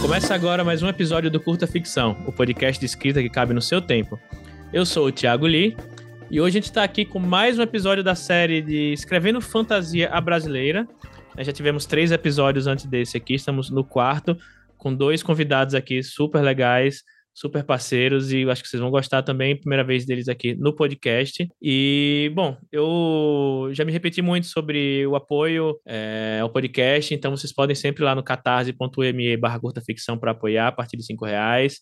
Começa agora mais um episódio do Curta Ficção, o podcast de escrita que cabe no seu tempo. Eu sou o Thiago Lee e hoje a gente está aqui com mais um episódio da série de Escrevendo Fantasia a Brasileira. Nós já tivemos três episódios antes desse aqui, estamos no quarto, com dois convidados aqui super legais, super parceiros e acho que vocês vão gostar também, primeira vez deles aqui no podcast. E, bom, eu já me repeti muito sobre o apoio é, ao podcast, então vocês podem sempre ir lá no catarse.me barra curta ficção para apoiar a partir de cinco reais.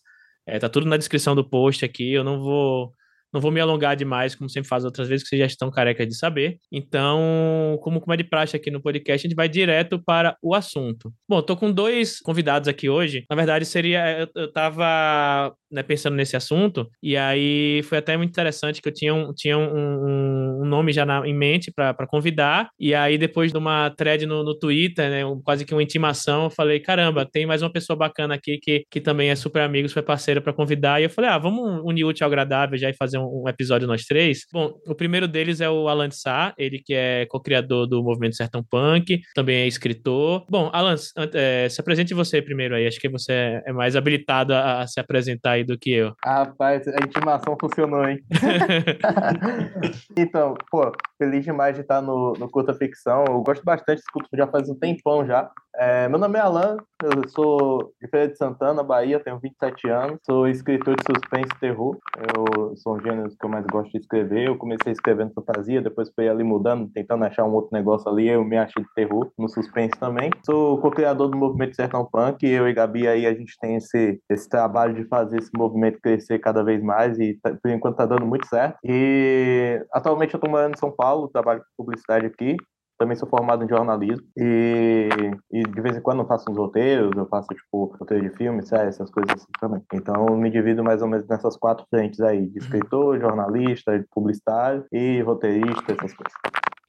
É, tá tudo na descrição do post aqui, eu não vou não vou me alongar demais, como sempre faz outras vezes, que vocês já estão carecas de saber. Então, como, é de praxe aqui no podcast, a gente vai direto para o assunto. Bom, tô com dois convidados aqui hoje. Na verdade, seria. Eu, eu tava né, pensando nesse assunto, e aí foi até muito interessante que eu tinha um, tinha um, um nome já na, em mente para convidar, e aí depois de uma thread no, no Twitter, né, um, quase que uma intimação, eu falei: caramba, tem mais uma pessoa bacana aqui que, que também é super amigo, super parceiro para convidar, e eu falei: ah, vamos unir útil ao agradável já e fazer um, um, episódio nós três. Bom, o primeiro deles é o Alan Sá, ele que é co-criador do movimento Sertão Punk, também é escritor. Bom, Alan, é, se apresente você primeiro aí, acho que você é mais habilitado a, a se apresentar aí do que eu. Rapaz, a intimação funcionou, hein? então, pô, feliz demais de estar no, no Curta Ficção. Eu gosto bastante desse curto já faz um tempão já. É, meu nome é Alan, eu sou de Feira de Santana, Bahia, tenho 27 anos, sou escritor de suspense e terror. Eu sou um gênero que eu mais gosto de escrever. Eu comecei escrevendo fantasia, depois fui ali mudando, tentando achar um outro negócio ali. Eu me achei de terror, no suspense também. Sou co-criador do movimento Sertão Punk. Eu e Gabi aí a gente tem esse, esse trabalho de fazer esse movimento crescer cada vez mais e tá, por enquanto tá dando muito certo. E atualmente eu tô morando em São Paulo, trabalho com publicidade aqui também sou formado em jornalismo e, e, de vez em quando eu faço uns roteiros, eu faço tipo roteiro de filme, série, essas coisas assim também. Então eu me divido mais ou menos nessas quatro frentes aí, de escritor, jornalista, publicitário e roteirista, essas coisas.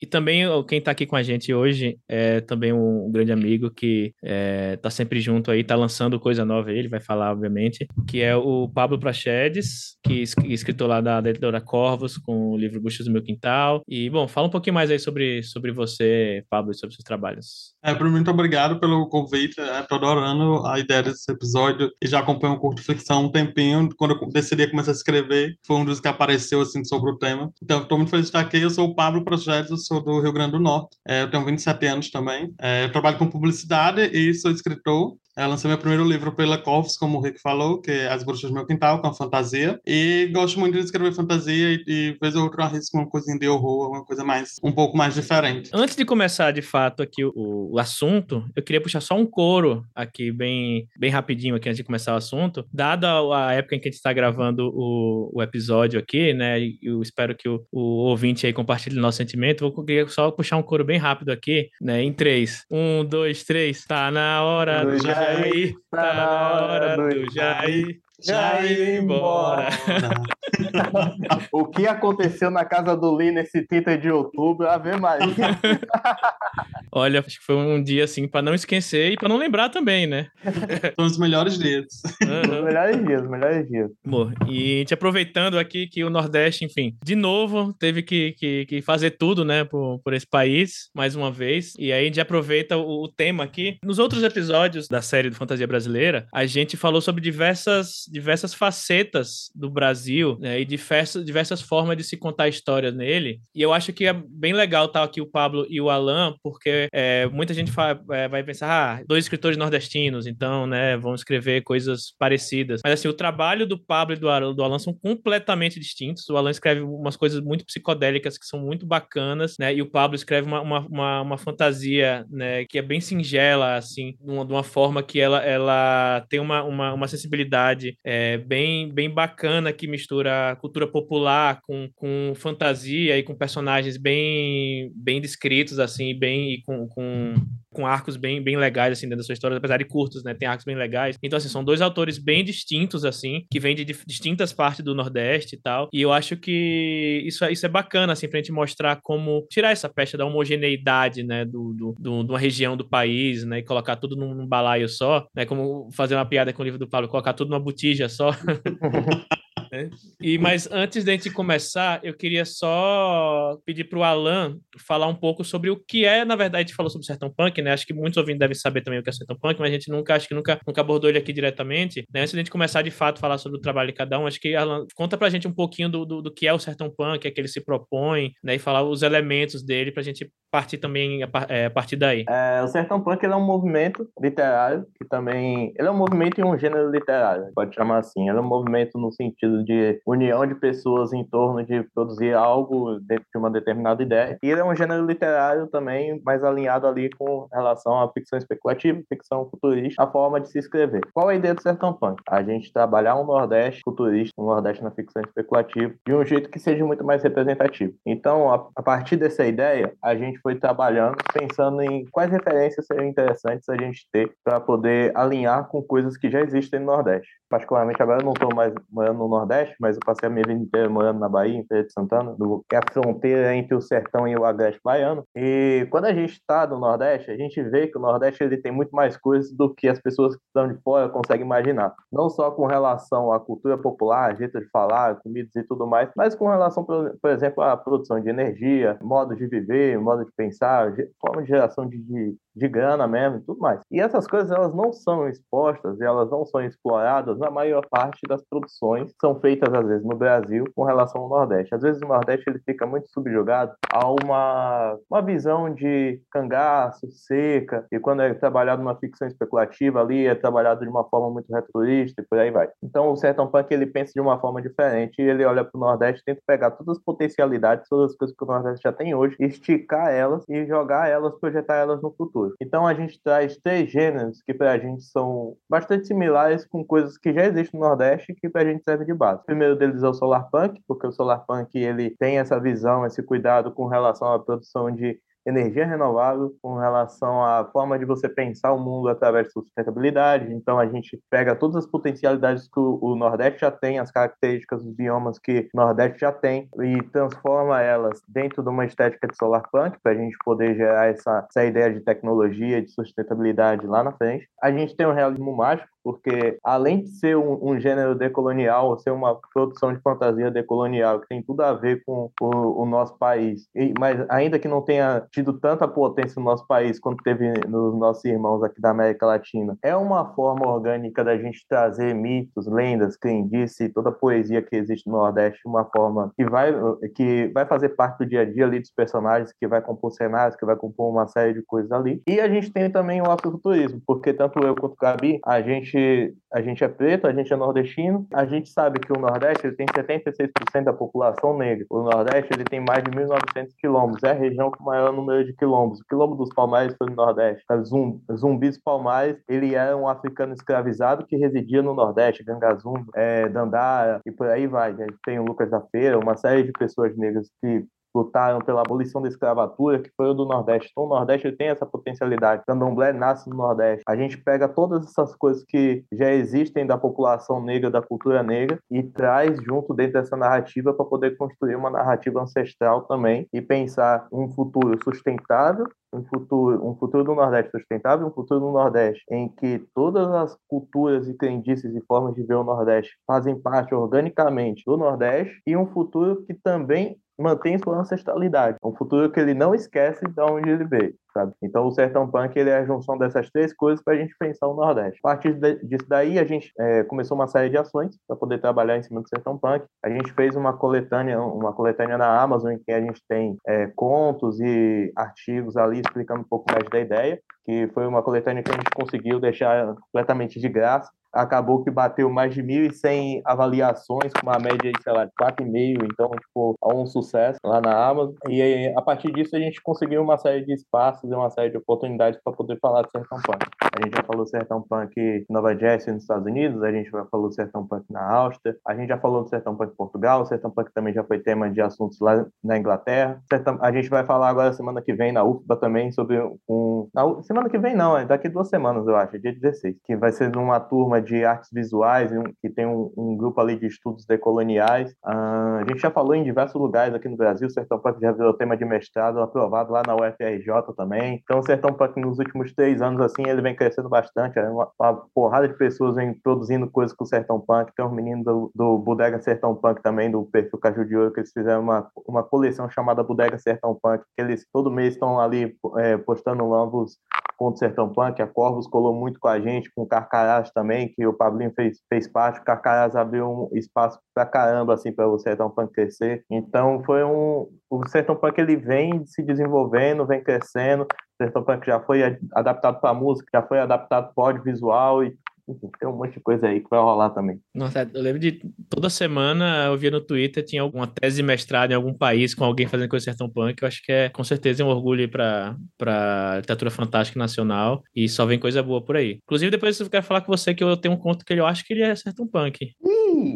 E também quem está aqui com a gente hoje é também um grande amigo que está é, sempre junto aí, está lançando coisa nova aí, ele vai falar, obviamente, que é o Pablo Prachedes, que é escritor lá da, editora Corvos, com o livro Buchas do Meu Quintal. E, bom, fala um pouquinho mais aí sobre, sobre você, Pablo, e sobre seus trabalhos. É, primeiro, muito obrigado pelo convite, estou é, adorando a ideia desse episódio e já acompanho o Curto Ficção um tempinho, quando eu decidi começar a escrever, foi um dos que apareceu, assim, sobre o tema. Então, estou muito feliz de estar aqui, eu sou o Pablo Prachedes, sou do Rio Grande do Norte. É, eu tenho 27 anos também. É, eu trabalho com publicidade e sou escritor. Eu lancei meu primeiro livro pela Corvus, como o Rick falou, que é As Bruxas do Meu Quintal, com fantasia. E gosto muito de escrever fantasia e, e vez ou outra arrisco uma coisinha de horror, uma coisa mais, um pouco mais diferente. Antes de começar, de fato, aqui o, o assunto, eu queria puxar só um coro aqui, bem, bem rapidinho aqui, antes de começar o assunto. Dada a época em que a gente está gravando o, o episódio aqui, né, eu espero que o, o ouvinte aí compartilhe o nosso sentimento, vou queria só puxar um coro bem rápido aqui, né, em três. Um, dois, três. Tá na hora do já Jair, tá na hora do Jair. Já ir embora. o que aconteceu na casa do Lee nesse 30 de outubro? Ave Maria. Olha, acho que foi um dia assim para não esquecer e para não lembrar também, né? São os melhores dias. Uhum. Os melhores dias, os melhores dias. Bom, e a gente aproveitando aqui que o Nordeste, enfim, de novo teve que, que, que fazer tudo, né, por, por esse país, mais uma vez. E aí a gente aproveita o, o tema aqui. Nos outros episódios da série do Fantasia Brasileira, a gente falou sobre diversas diversas facetas do Brasil né, e diversas, diversas formas de se contar histórias nele. E eu acho que é bem legal estar aqui o Pablo e o Alan, porque é, muita gente fala, é, vai pensar, ah, dois escritores nordestinos, então, né, vão escrever coisas parecidas. Mas assim, o trabalho do Pablo e do do Alan são completamente distintos. O Alan escreve umas coisas muito psicodélicas que são muito bacanas, né? E o Pablo escreve uma, uma, uma, uma fantasia, né, que é bem singela, assim, de uma, de uma forma que ela, ela tem uma, uma, uma sensibilidade é, bem, bem bacana que mistura cultura popular com, com fantasia e com personagens bem, bem descritos, assim, bem e com, com com arcos bem, bem legais, assim, dentro da sua história, apesar de curtos, né? Tem arcos bem legais. Então, assim, são dois autores bem distintos, assim, que vêm de distintas partes do Nordeste e tal. E eu acho que isso, é, isso é bacana, assim, pra gente mostrar como tirar essa pecha da homogeneidade, né? Do, do, do, de uma região do país, né? E colocar tudo num, num balaio só, né? Como fazer uma piada com o livro do Paulo, colocar tudo numa botija só. É. E mas antes de a gente começar, eu queria só pedir para o Alan falar um pouco sobre o que é, na verdade, a gente falou sobre Sertão Punk, né? Acho que muitos ouvintes devem saber também o que é Sertão Punk, mas a gente nunca, acho que nunca, nunca abordou ele aqui diretamente. Né? Antes de a gente começar de fato a falar sobre o trabalho de cada um, acho que Alan, conta pra gente um pouquinho do, do, do que é o Sertão Punk, é que ele se propõe, né? E falar os elementos dele pra gente partir também a, é, a partir daí. É, o Sertão Punk ele é um movimento literário que também ele é um movimento e um gênero literário, pode chamar assim. Ele é um movimento no sentido de união de pessoas em torno de produzir algo dentro de uma determinada ideia. E ele é um gênero literário também mais alinhado ali com relação à ficção especulativa, ficção futurista, a forma de se escrever. Qual a ideia do Sertão Punk? A gente trabalhar um Nordeste futurista, um Nordeste na ficção especulativa, de um jeito que seja muito mais representativo. Então, a, a partir dessa ideia, a gente foi trabalhando, pensando em quais referências seriam interessantes a gente ter para poder alinhar com coisas que já existem no Nordeste. Particularmente agora eu não estou mais morando no Nordeste, mas eu passei a minha vida inteira morando na Bahia, em Feira de Santana, do, que é a fronteira entre o sertão e o agreste baiano. E quando a gente está no Nordeste, a gente vê que o Nordeste ele tem muito mais coisas do que as pessoas que estão de fora conseguem imaginar. Não só com relação à cultura popular, jeito de falar, comidas e tudo mais, mas com relação, por, por exemplo, à produção de energia, modo de viver, modo de pensar, forma de geração de, de, de grana mesmo e tudo mais. E essas coisas elas não são expostas elas não são exploradas na maior parte das produções que são feitas às vezes no Brasil com relação ao Nordeste. Às vezes o Nordeste ele fica muito subjugado a uma, uma visão de cangaço, seca, e quando é trabalhado numa ficção especulativa ali é trabalhado de uma forma muito retroísta e por aí vai. Então o Sertão Punk ele pensa de uma forma diferente e ele olha para o Nordeste tenta pegar todas as potencialidades, todas as coisas que o Nordeste já tem hoje, esticar elas e jogar elas, projetar elas no futuro. Então a gente traz três gêneros que para a gente são bastante similares com coisas que já existem no Nordeste que para a gente serve de base. O primeiro deles é o Solar Punk, porque o Solar Punk ele tem essa visão, esse cuidado com relação à produção de energia renovável com relação à forma de você pensar o mundo através de sustentabilidade. Então, a gente pega todas as potencialidades que o Nordeste já tem, as características dos biomas que o Nordeste já tem, e transforma elas dentro de uma estética de solar punk, para a gente poder gerar essa, essa ideia de tecnologia, de sustentabilidade lá na frente. A gente tem o realismo mágico, porque além de ser um, um, gênero decolonial, ser uma produção de fantasia decolonial que tem tudo a ver com o, o nosso país, e, mas ainda que não tenha tido tanta potência no nosso país quanto teve nos nossos irmãos aqui da América Latina, é uma forma orgânica da gente trazer mitos, lendas, crendice, toda a poesia que existe no Nordeste, uma forma que vai que vai fazer parte do dia a dia ali dos personagens, que vai compor cenários, que vai compor uma série de coisas ali. E a gente tem também o afrofuturismo, porque tanto eu quanto o Gabi, a gente gente, a gente é preto, a gente é nordestino, a gente sabe que o Nordeste ele tem 76% da população negra. O Nordeste ele tem mais de 1.900 quilômetros, é a região com maior número de quilômetros. O quilômetro dos Palmares foi no Nordeste. Zum, Zumbis Palmares, ele era um africano escravizado que residia no Nordeste, Gangazum, é, Dandara e por aí vai. Tem o Lucas da Feira, uma série de pessoas negras que lutaram pela abolição da escravatura, que foi o do Nordeste. Então, o Nordeste tem essa potencialidade. Candomblé nasce no Nordeste. A gente pega todas essas coisas que já existem da população negra, da cultura negra, e traz junto dentro dessa narrativa para poder construir uma narrativa ancestral também e pensar um futuro sustentável um futuro, um futuro do Nordeste sustentável, um futuro do Nordeste em que todas as culturas e crendices e formas de ver o Nordeste fazem parte organicamente do Nordeste e um futuro que também mantém sua ancestralidade. Um futuro que ele não esquece de onde ele veio, sabe? Então o Sertão Punk ele é a junção dessas três coisas para a gente pensar o Nordeste. A partir disso daí a gente é, começou uma série de ações para poder trabalhar em cima do Sertão Punk. A gente fez uma coletânea, uma coletânea na Amazon em que a gente tem é, contos e artigos ali explicando um pouco mais da ideia, que foi uma coletânea que a gente conseguiu deixar completamente de graça acabou que bateu mais de 1.100 avaliações, com uma média de, sei lá, de 4,5, então, tipo, é um sucesso lá na Amazon. E aí, a partir disso, a gente conseguiu uma série de espaços e uma série de oportunidades para poder falar do Sertão Punk. A gente já falou Sertão Punk em Nova Jersey, nos Estados Unidos, a gente já falou Sertão Punk na Áustria, a gente já falou do Sertão Punk em Portugal, o Sertão Punk também já foi tema de assuntos lá na Inglaterra. Sertão, a gente vai falar agora, semana que vem, na UFBA também, sobre um... Na, semana que vem não, é daqui duas semanas, eu acho, dia 16, que vai ser numa turma de artes visuais, que tem um, um grupo ali de estudos decoloniais. Uh, a gente já falou em diversos lugares aqui no Brasil, o Sertão Punk já virou tema de mestrado aprovado lá na UFRJ também. Então o Sertão Punk nos últimos três anos, assim, ele vem crescendo bastante. É uma, uma, porrada de pessoas vem produzindo coisas com o Sertão Punk. Tem os meninos do, do Bodega Sertão Punk também, do perfil Caju de Ouro, que eles fizeram uma, uma coleção chamada Bodega Sertão Punk, que eles todo mês estão ali é, postando novos contra o Sertão Punk, a Corvos colou muito com a gente, com o Carcarás também, que o Pablinho fez, fez parte, o Carcarás abriu um espaço pra caramba, assim, para o Sertão Punk crescer. Então, foi um... O Sertão Punk, ele vem se desenvolvendo, vem crescendo, Sertão Punk já foi adaptado para música, já foi adaptado para audiovisual e tem um monte de coisa aí que vai rolar também. Nossa, eu lembro de toda semana eu via no Twitter, tinha alguma tese de mestrado em algum país com alguém fazendo coisa sertão punk. Eu acho que é com certeza um orgulho para para literatura fantástica nacional e só vem coisa boa por aí. Inclusive, depois eu quero falar com você que eu tenho um conto que eu acho que ele é sertão punk. Ih,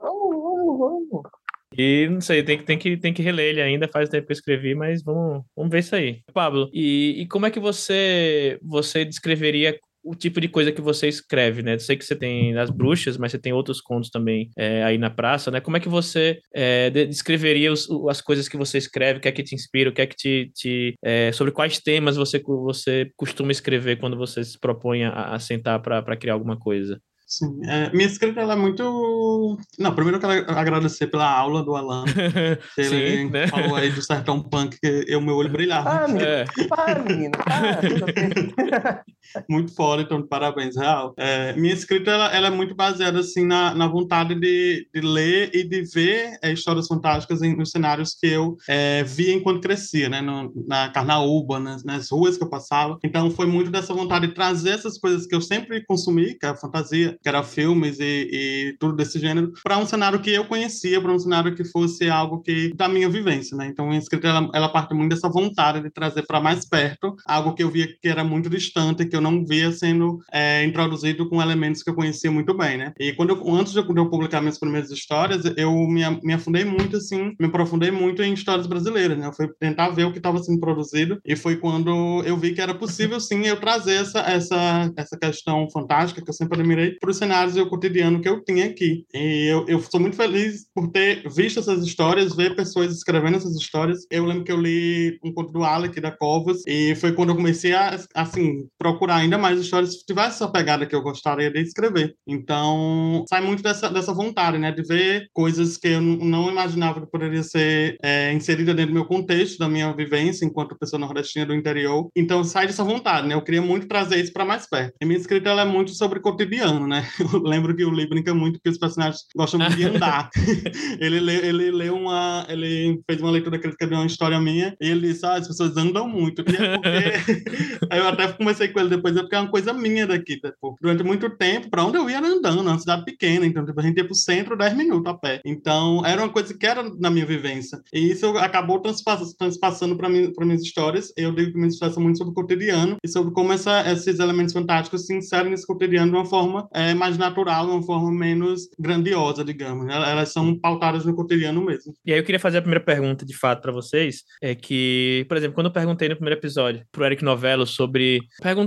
vamos, vamos, vamos. E não sei, tem que, tem que, tem que reler ele ainda, faz tempo que eu escrevi, mas vamos, vamos ver isso aí. Pablo, e, e como é que você, você descreveria o tipo de coisa que você escreve, né? Eu sei que você tem as bruxas, mas você tem outros contos também é, aí na praça, né? Como é que você é, descreveria os, as coisas que você escreve, o que é que te inspira, o que é que te... te é, sobre quais temas você, você costuma escrever quando você se propõe a, a sentar para criar alguma coisa? Sim, é, minha escrita ela é muito. Não, primeiro eu quero agradecer pela aula do Alan. Ele Sim, né? falou aí do sertão punk que eu, meu olho brilhava. Ah, menino, é. ah, menino, ah, muito fora, então, parabéns, real. É, minha escrita ela, ela, é muito baseada assim, na, na vontade de, de ler e de ver é, histórias fantásticas em, nos cenários que eu é, via enquanto crescia, né? No, na Carnaúba, nas, nas ruas que eu passava. Então, foi muito dessa vontade de trazer essas coisas que eu sempre consumi, que é a fantasia que era filmes e, e tudo desse gênero, para um cenário que eu conhecia, para um cenário que fosse algo que da minha vivência, né? Então, a escrita ela, ela parte muito dessa vontade de trazer para mais perto algo que eu via que era muito distante, que eu não via sendo é, introduzido com elementos que eu conhecia muito bem, né? E quando eu, antes de eu publicar minhas primeiras histórias, eu me, me afundei muito, assim, me aprofundei muito em histórias brasileiras, né? Eu fui tentar ver o que estava sendo produzido e foi quando eu vi que era possível, sim, eu trazer essa, essa, essa questão fantástica que eu sempre admirei para os cenários e o cotidiano que eu tinha aqui. E eu, eu sou muito feliz por ter visto essas histórias, ver pessoas escrevendo essas histórias. Eu lembro que eu li um conto do Alec da Covas e foi quando eu comecei a, assim, procurar ainda mais histórias que tivesse essa pegada que eu gostaria de escrever. Então, sai muito dessa, dessa vontade, né, de ver coisas que eu não imaginava que poderia ser é, inserida dentro do meu contexto, da minha vivência enquanto pessoa nordestina do interior. Então, sai dessa vontade, né? Eu queria muito trazer isso para mais perto. E minha escrita ela é muito sobre cotidiano, né? Né? Eu lembro que o Lee brinca muito porque os personagens gostam muito de andar. ele, lê, ele leu uma. Ele fez uma leitura crítica de uma história minha e ele disse: ah, as pessoas andam muito. E é porque... Aí eu até comecei com ele depois, é porque é uma coisa minha daqui. Tipo, durante muito tempo, para onde eu ia era andando, uma cidade pequena. Então, tipo, a gente ia pro centro 10 minutos a pé. Então, era uma coisa que era na minha vivência. E isso acabou transpassando para mim, para minhas histórias. Eu digo que minhas histórias são muito sobre o cotidiano e sobre como essa, esses elementos fantásticos se inserem nesse cotidiano de uma forma é, mais natural, de uma forma menos grandiosa, digamos. Né? Elas são pautadas no cotidiano mesmo. E aí eu queria fazer a primeira pergunta, de fato, para vocês, é que, por exemplo, quando eu perguntei no primeiro episódio pro Eric Novello sobre...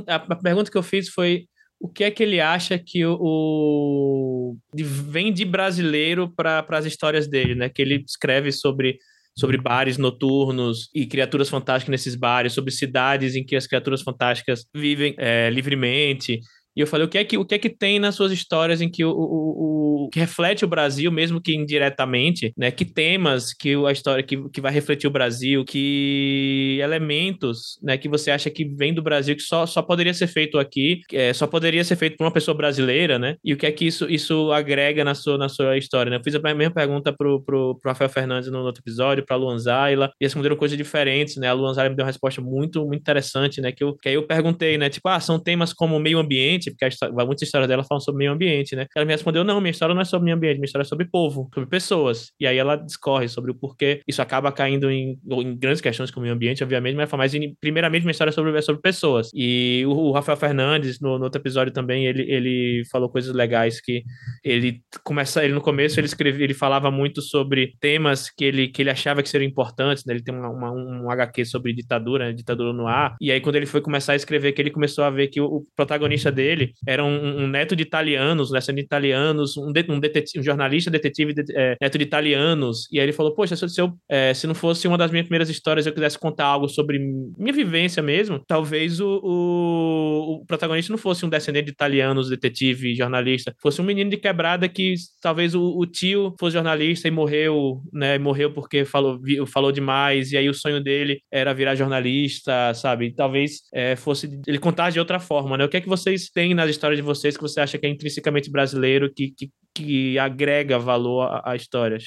A pergunta que eu fiz foi o que é que ele acha que o, o vem de brasileiro para as histórias dele, né? Que ele escreve sobre sobre bares noturnos e criaturas fantásticas nesses bares, sobre cidades em que as criaturas fantásticas vivem é, livremente, e eu falei, o que é que, o que, é que tem nas suas histórias em que o, o, o que reflete o Brasil, mesmo que indiretamente, né? Que temas que a história que, que vai refletir o Brasil, que elementos, né? Que você acha que vem do Brasil, que só, só poderia ser feito aqui, é, só poderia ser feito por uma pessoa brasileira, né? E o que é que isso, isso agrega na sua, na sua história, né? Eu fiz a mesma pergunta pro, pro, pro Rafael Fernandes no outro episódio, pra Luan Zayla, e responderam coisas diferentes, né? A Luan Zayla me deu uma resposta muito, muito interessante, né? Que, eu, que aí eu perguntei, né? Tipo, ah, são temas como meio ambiente, ambiente, porque história, muitas histórias dela falam sobre meio ambiente, né? Ela me respondeu: não, minha história não é sobre meio ambiente, minha história é sobre povo, sobre pessoas. E aí ela discorre sobre o porquê isso acaba caindo em, em grandes questões como meio ambiente, obviamente, mas, mas primeiramente minha história é sobre, é sobre pessoas. E o, o Rafael Fernandes, no, no, outro episódio também, ele, ele falou coisas legais que ele começa, ele no começo ele escrevia, ele falava muito sobre temas que ele, que ele achava que seriam importantes, né? Ele tem uma, uma, um HQ sobre ditadura, né? ditadura no ar. E aí quando ele foi começar a escrever, que ele começou a ver que o, o protagonista dele dele era um, um neto de italianos, um neto de italianos, um, de, um, detetive, um jornalista detetive de, é, neto de italianos. E aí ele falou: Poxa, se, eu, é, se não fosse uma das minhas primeiras histórias, eu quisesse contar algo sobre minha vivência mesmo, talvez o, o, o protagonista não fosse um descendente de italianos, detetive, jornalista, fosse um menino de quebrada que talvez o, o tio fosse jornalista e morreu, né? Morreu porque falou, falou demais, e aí o sonho dele era virar jornalista, sabe? Talvez é, fosse ele contar de outra forma, né? O que é que vocês têm nas histórias de vocês que você acha que é intrinsecamente brasileiro, que, que, que agrega valor à, história?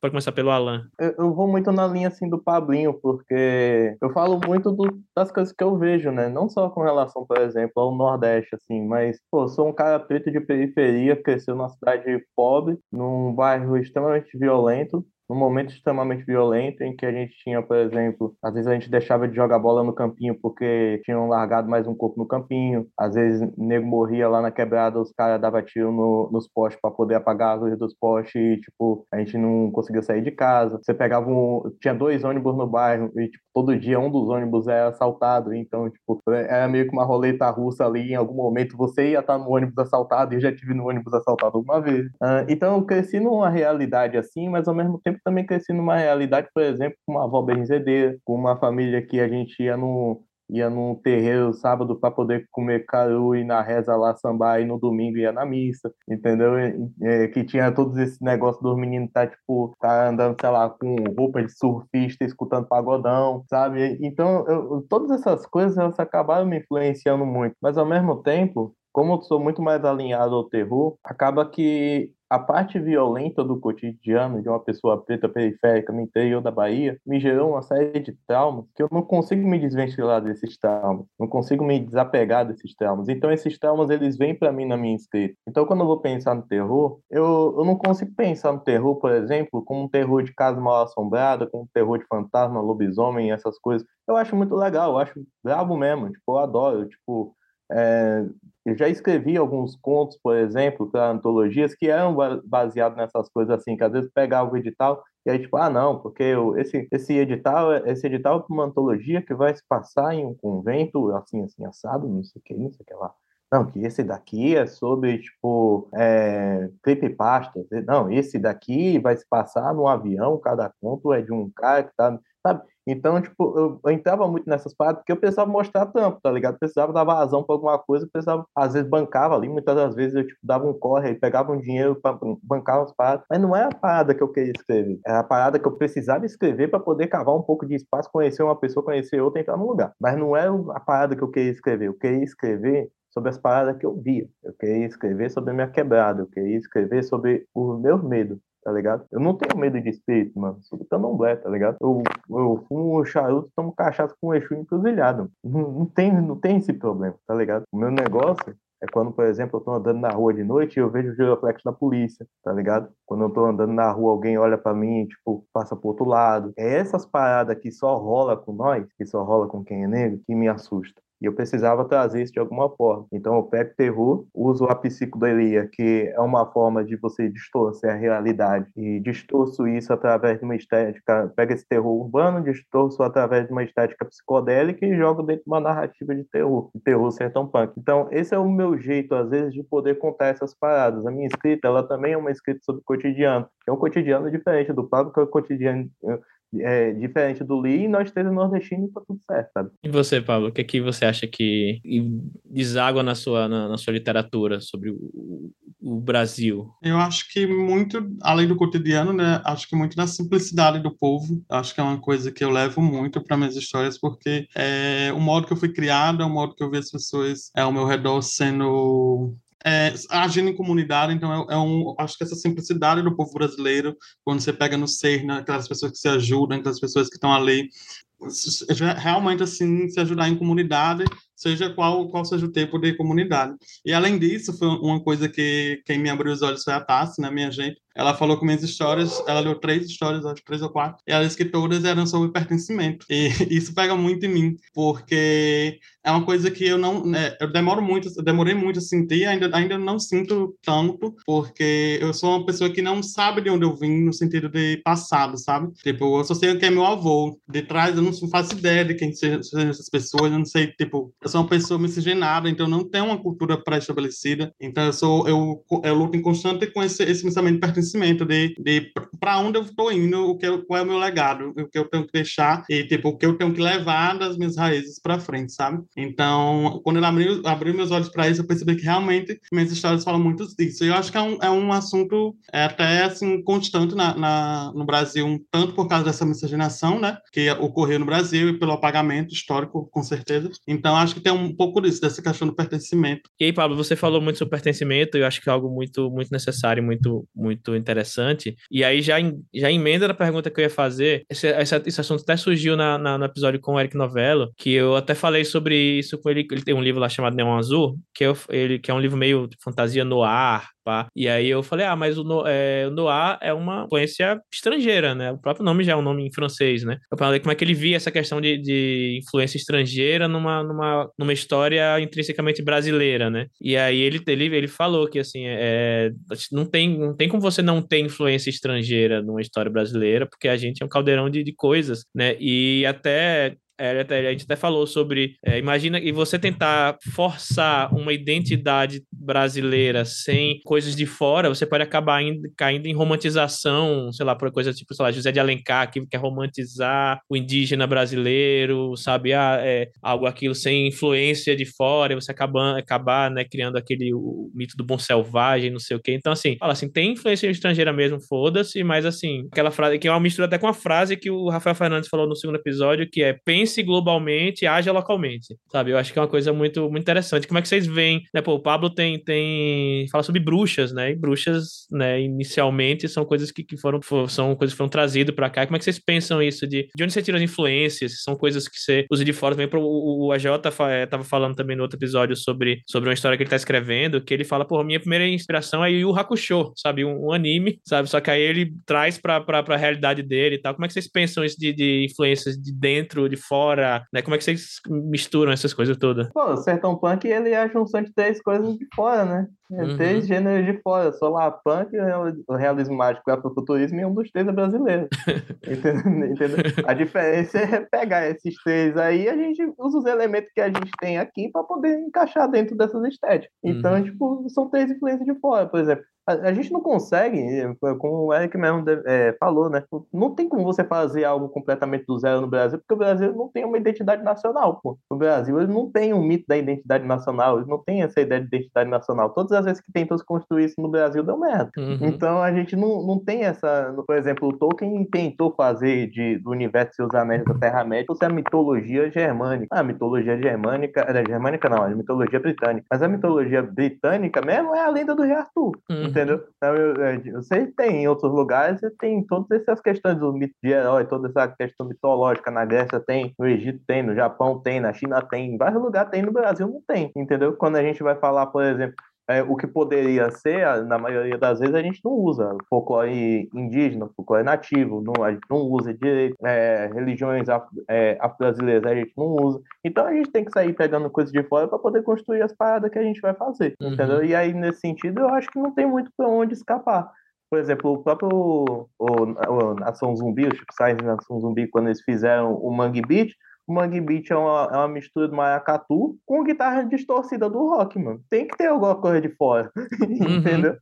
Pode começar pelo Alan. Eu, eu, vou muito na linha assim do Pablinho, porque eu falo muito do, das coisas que eu vejo, né? Não só com relação, por exemplo, ao Nordeste, assim, mas, pô, sou um cara preto de periferia, cresceu numa cidade pobre, num bairro extremamente violento, num momento extremamente violento em que a gente tinha, por exemplo, às vezes a gente deixava de jogar bola no campinho porque tinham largado mais um corpo no campinho, às vezes o nego morria lá na quebrada, os caras davam tiro no, nos postes para poder apagar a luz dos postes e, tipo, a gente não conseguia sair de casa. Você pegava um. Tinha dois ônibus no bairro e, tipo, todo dia um dos ônibus era assaltado, então, tipo, era meio que uma roleta russa ali, em algum momento você ia estar no ônibus assaltado e eu já tive no ônibus assaltado alguma vez. Uh, então eu cresci numa realidade assim, mas ao mesmo tempo também cresci numa realidade, por exemplo, com uma avó benzedeira, com uma família que a gente ia no, ia num terreiro sábado para poder comer caru e na reza lá sambar e no domingo ia na missa, entendeu? É, que tinha todos esses negócios dos meninos tá tipo tá andando, sei lá, com roupa de surfista, escutando pagodão, sabe? Então, eu, todas essas coisas elas acabaram me influenciando muito, mas ao mesmo tempo como eu sou muito mais alinhado ao terror, acaba que a parte violenta do cotidiano de uma pessoa preta periférica no interior da Bahia me gerou uma série de traumas que eu não consigo me desvencilhar desses traumas, não consigo me desapegar desses traumas. Então esses traumas eles vêm para mim na minha escrita. Então quando eu vou pensar no terror, eu, eu não consigo pensar no terror, por exemplo, como um terror de casa mal assombrada, como um terror de fantasma, lobisomem, essas coisas. Eu acho muito legal, eu acho brabo mesmo, tipo, eu adoro, tipo, é, eu já escrevi alguns contos, por exemplo, para antologias que eram baseados nessas coisas assim, que às vezes pegava o edital e aí tipo, ah não, porque eu, esse esse edital, esse edital é para uma antologia que vai se passar em um convento assim assim assado, não sei o que, não sei o que lá. Não, que esse daqui é sobre, tipo, é, creepypasta. Não, esse daqui vai se passar num avião, cada conto é de um cara que tá, sabe? Então, tipo, eu, entrava muito nessas paradas porque eu precisava mostrar tampo, tá ligado? Eu precisava dar vazão pra alguma coisa, eu precisava, às vezes, bancava ali, muitas das vezes eu, tipo, dava um corre, pegava um dinheiro para bancar umas paradas, mas não é a parada que eu queria escrever, é a parada que eu precisava escrever para poder cavar um pouco de espaço, conhecer uma pessoa, conhecer outra, entrar no lugar. Mas não é a parada que eu queria escrever, eu queria escrever sobre as paradas que eu via, eu queria escrever sobre a minha quebrada, eu queria escrever sobre os meus medos, tá ligado? Eu não tenho medo de espírito, mano. Sou candomblé, tá ligado? Eu, eu fumo charuto, tomo cachaça com o eixo encruzilhado. Não, não, tem, não tem esse problema, tá ligado? O meu negócio é quando, por exemplo, eu tô andando na rua de noite e eu vejo o giroflex da polícia, tá ligado? Quando eu tô andando na rua, alguém olha para mim e, tipo, passa pro outro lado. É essas paradas que só rola com nós, que só rola com quem é negro, que me assusta. E eu precisava trazer isso de alguma forma. Então eu pego terror, uso a psicodelia, que é uma forma de você distorcer a realidade. E distorço isso através de uma estética. Pega esse terror urbano, distorço através de uma estética psicodélica e jogo dentro de uma narrativa de terror. De terror sertão punk. Então esse é o meu jeito, às vezes, de poder contar essas paradas. A minha escrita, ela também é uma escrita sobre o cotidiano. É um cotidiano diferente do Pablo, que é cotidiano é, diferente do Lee, e nós três nordestinos tá tudo certo, sabe? E você, Pablo, o que, é que você acha que deságua na sua, na, na sua literatura sobre o, o, Brasil? Eu acho que muito, além do cotidiano, né, acho que muito da simplicidade do povo, acho que é uma coisa que eu levo muito para minhas histórias, porque é o modo que eu fui criado, é o modo que eu vi as pessoas ao meu redor sendo é, agindo em comunidade, então é, é, um, acho que essa simplicidade do povo brasileiro, quando você pega no ser, né, aquelas pessoas que se ajudam, aquelas pessoas que estão ali, realmente assim se ajudar em comunidade, seja qual qual seja o tipo de comunidade. E além disso, foi uma coisa que quem me abriu os olhos foi a Tassi, né, minha gente, ela falou que minhas histórias, ela leu três histórias, acho três ou quatro, e ela disse que todas eram sobre pertencimento. E isso pega muito em mim, porque é uma coisa que eu não, né, eu demoro muito, eu demorei muito a sentir, ainda ainda não sinto tanto, porque eu sou uma pessoa que não sabe de onde eu vim no sentido de passado, sabe? Tipo, eu só sei o que é meu avô, de trás eu não faço ideia de quem sejam essas pessoas, eu não sei, tipo, eu sou uma pessoa miscigenada, então não tenho uma cultura pré-estabelecida, então eu sou eu, eu luto em constante com esse, esse pensamento de pertencimento, de, de para onde eu estou indo, o que qual é o meu legado, o que eu tenho que deixar e tipo o que eu tenho que levar das minhas raízes para frente, sabe? Então, quando eu abri, abri meus olhos para isso, eu percebi que realmente minhas histórias falam muito disso. E eu acho que é um, é um assunto é, até assim constante na, na, no Brasil, um tanto por causa dessa miscigenação, né, que ocorreu no Brasil e pelo apagamento histórico, com certeza. Então, acho que tem um pouco disso, dessa questão do pertencimento. E aí, Pablo, você falou muito sobre pertencimento, eu acho que é algo muito, muito necessário, muito, muito interessante. E aí, já, já emenda na pergunta que eu ia fazer, esse, esse, assunto até surgiu na, na, no episódio com o Eric Novello, que eu até falei sobre isso com ele, ele tem um livro lá chamado Neon Azul, que, eu, ele, que é um livro meio de fantasia no ar, E aí eu falei, ah, mas o, no, é, Noir é uma influência estrangeira, né? O próprio nome já é um nome em francês, né? Eu falei como é que ele via essa questão de, de influência estrangeira numa, numa, numa história intrinsecamente brasileira, né? E aí ele, ele, ele falou que, assim, é, não, tem, não tem como você não ter influência estrangeira numa história brasileira, porque a gente é um caldeirão de, de coisas, né? E até é, a gente até falou sobre. É, imagina e você tentar forçar uma identidade brasileira sem coisas de fora, você pode acabar indo, caindo em romantização, sei lá, por coisa tipo, sei lá, José de Alencar, que quer romantizar o indígena brasileiro, sabe? Ah, é, algo aquilo sem influência de fora, e você acaba, acabar né, criando aquele o mito do bom selvagem, não sei o quê. Então, assim, fala assim, tem influência estrangeira mesmo, foda-se, mas assim, aquela frase que é uma mistura até com a frase que o Rafael Fernandes falou no segundo episódio, que é pense pense globalmente, haja localmente, sabe? Eu acho que é uma coisa muito, muito interessante. Como é que vocês veem, né? Pô, o Pablo tem, tem fala sobre bruxas, né? E bruxas, né, inicialmente são coisas que, que foram, são coisas que foram trazidas para cá. Como é que vocês pensam isso de, de onde você tira as influências? São coisas que você usa de fora também. O, o AJ estava falando também no outro episódio sobre, sobre uma história que ele está escrevendo, que ele fala, pô, minha primeira inspiração é Yu Hakusho, sabe? Um, um anime, sabe? Só que aí ele traz para a realidade dele e tal. Como é que vocês pensam isso de, de influências de dentro, de fora? Fora, né? Como é que vocês misturam essas coisas todas? Pô, o Sertão Punk, ele é a junção de três coisas de fora, né? É uhum. Três gêneros de fora, Solar Punk, o realismo mágico e o afrofuturismo, e um dos três é brasileiro. entendeu? entendeu? A diferença é pegar esses três aí e a gente usa os elementos que a gente tem aqui para poder encaixar dentro dessas estéticas. Então, uhum. tipo, são três influências de fora, por exemplo a, gente não consegue, como o Eric mesmo é, falou, né? Não tem como você fazer algo completamente do zero no Brasil, porque o Brasil não tem uma identidade nacional, pô. O Brasil ele não tem um mito da identidade nacional, ele não tem essa ideia de identidade nacional. Todas as vezes que tentam se construir isso no Brasil, deu merda. Uhum. Então a gente não, não tem essa. Por exemplo, o Tolkien tentou fazer de, do universo seus anéis da Terra-média a mitologia germânica. A mitologia germânica. É, germânica não, a mitologia britânica. Mas a mitologia britânica mesmo é a lenda do Rei Arthur. Uhum entendeu? Então, eu, eu, você tem em outros lugares, tem todas essas questões do mito de herói, toda essa questão mitológica. Na Grécia tem, no Egito tem, no Japão tem, na China tem, em vários lugares tem, no Brasil não tem, entendeu? Quando a gente vai falar, por exemplo, é, o que poderia ser, na maioria das vezes, a gente não usa folclore indígena, folclore nativo, não, a gente não usa direito, é, religiões é, afro-brasileiras a gente não usa. Então a gente tem que sair pegando coisas de fora para poder construir as paradas que a gente vai fazer, uhum. entendeu? E aí, nesse sentido, eu acho que não tem muito para onde escapar. Por exemplo, o próprio o, o, Nação Zumbi, o Chico Sainz e Nação Zumbi, quando eles fizeram o Mangue Beat, o Mangue Beat é uma, é uma mistura do maracatu com guitarra distorcida do rock, mano. Tem que ter alguma coisa de fora, uhum. entendeu?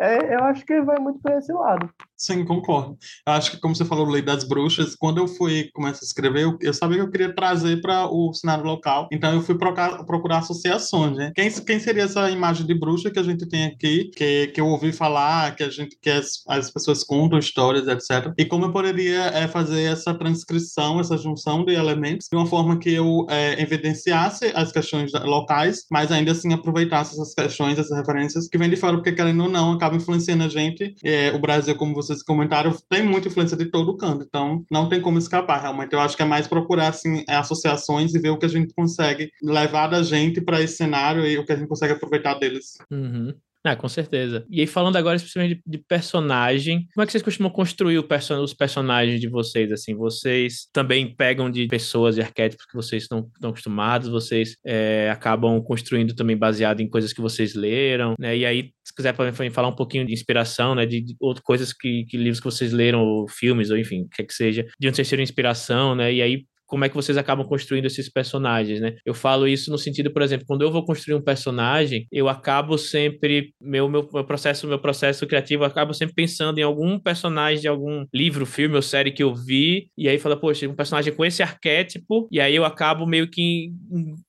É, eu acho que vai muito para esse lado. Sim, concordo. Acho que, como você falou, Lei das Bruxas, quando eu fui começar a escrever, eu, eu sabia que eu queria trazer para o cenário local, então eu fui procurar, procurar associações, né? Quem, quem seria essa imagem de bruxa que a gente tem aqui, que, que eu ouvi falar, que a gente que as, as pessoas contam histórias, etc. E como eu poderia é, fazer essa transcrição, essa junção de elementos, de uma forma que eu é, evidenciasse as questões locais, mas ainda assim aproveitasse essas questões, essas referências que vêm de fora, porque querendo ou não, acaba influenciando a gente. É, o Brasil, como vocês comentaram, tem muita influência de todo canto, então não tem como escapar, realmente. Eu acho que é mais procurar assim, associações e ver o que a gente consegue levar da gente para esse cenário e o que a gente consegue aproveitar deles. Uhum. Ah, com certeza. E aí, falando agora especialmente de, de personagem, como é que vocês costumam construir perso os personagens de vocês? Assim, vocês também pegam de pessoas e arquétipos que vocês estão, estão acostumados, vocês é, acabam construindo também baseado em coisas que vocês leram, né? E aí, se quiser falar um pouquinho de inspiração, né? De, de outras coisas que, que livros que vocês leram, ou filmes, ou enfim, o que é que seja, de onde vocês tiram inspiração, né? E aí como é que vocês acabam construindo esses personagens, né? Eu falo isso no sentido, por exemplo, quando eu vou construir um personagem, eu acabo sempre meu meu, meu processo, meu processo criativo, eu acabo sempre pensando em algum personagem de algum livro, filme ou série que eu vi, e aí fala, poxa, um personagem com esse arquétipo, e aí eu acabo meio que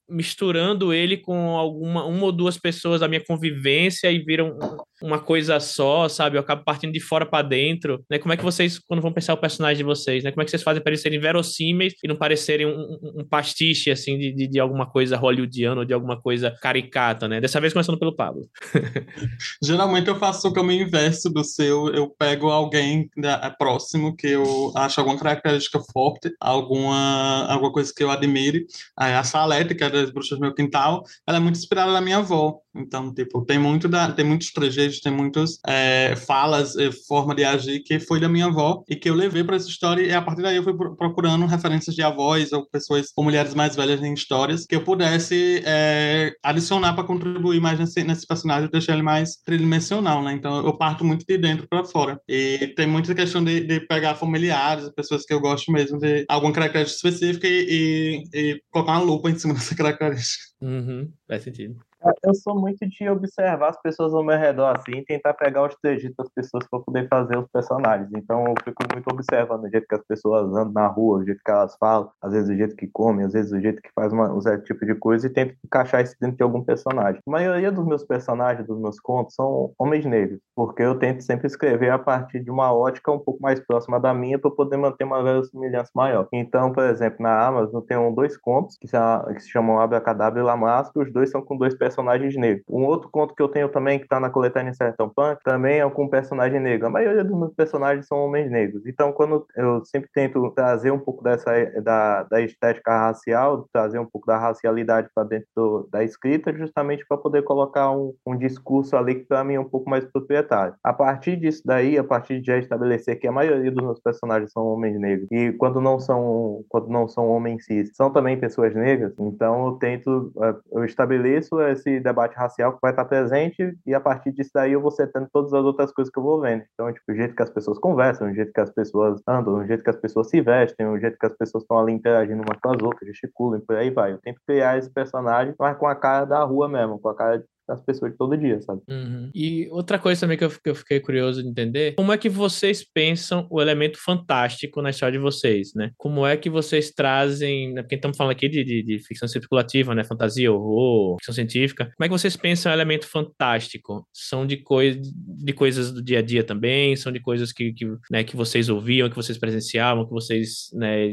misturando ele com alguma uma ou duas pessoas da minha convivência e viram uma coisa só, sabe? Eu acabo partindo de fora para dentro, né? Como é que vocês quando vão pensar o personagem de vocês, né? Como é que vocês fazem para eles serem verossímeis e não parecerem um, um, pastiche assim de, de, de, alguma coisa hollywoodiana ou de alguma coisa caricata, né? Dessa vez começando pelo Pablo. Geralmente eu faço o caminho inverso do seu, eu pego alguém da, é próximo que eu acho alguma característica forte, alguma alguma coisa que eu admire. Aí a Salete, que é das Bruxas do Meu Quintal, ela é muito inspirada na minha avó. Então, tipo, tem muito da, tem muitos trejeitos, tem muitas é, falas, é, forma de agir que foi da minha avó e que eu levei para essa história e a partir daí eu fui procurando referências de avós ou pessoas ou mulheres mais velhas em histórias que eu pudesse é, adicionar para contribuir mais nesse, nesse personagem, deixar ele mais tridimensional, né? Então, eu parto muito de dentro para fora. E tem muita questão de, de pegar familiares, pessoas que eu gosto mesmo de alguma característica específica e, e, e colocar uma lupa em cima dessa característica. Uhum, faz sentido. Eu sou muito de observar as pessoas ao meu redor assim e tentar pegar os trejeitos das pessoas para poder fazer os personagens. Então eu fico muito observando o jeito que as pessoas andam na rua, o jeito que elas falam, às vezes o jeito que comem, às vezes o jeito que faz um certo tipo de coisa e tento encaixar isso dentro de algum personagem. A maioria dos meus personagens, dos meus contos, são homens negros, porque eu tento sempre escrever a partir de uma ótica um pouco mais próxima da minha para poder manter uma semelhança maior. Então, por exemplo, na Amazon tem dois contos que se, chamam Abracadabra e Lamasco, os dois são com dois personagens personagens negros. Um outro conto que eu tenho também, que está na coletânea Sertão Punk, também é com personagem negro. A maioria dos meus personagens são homens negros. Então, quando eu sempre tento trazer um pouco dessa da, da estética racial, trazer um pouco da racialidade para dentro do, da escrita, justamente para poder colocar um, um discurso ali que para mim é um pouco mais proprietário. A partir disso daí, a partir de já estabelecer que a maioria dos meus personagens são homens negros e quando não são quando não são homens cis, são também pessoas negras, então eu tento eh, eu estabeleço esse esse debate racial que vai estar presente e a partir disso daí eu vou setando todas as outras coisas que eu vou vendo. Então, tipo, o jeito que as pessoas conversam, o jeito que as pessoas andam, o jeito que as pessoas se vestem, o jeito que as pessoas estão ali interagindo umas com as outras, gesticulam, por aí vai. Eu tento criar esse personagem, mas com a cara da rua mesmo, com a cara das pessoas de todo dia, sabe? Uhum. E outra coisa também que eu, que eu fiquei curioso de entender, como é que vocês pensam o elemento fantástico na história de vocês, né? Como é que vocês trazem, né? porque estamos falando aqui de, de, de, ficção especulativa, né? Fantasia, horror, ficção científica. Como é que vocês pensam o elemento fantástico? São de, coi de coisas do dia a dia também? São de coisas que, que, né, que vocês ouviam, que vocês presenciavam, que vocês né,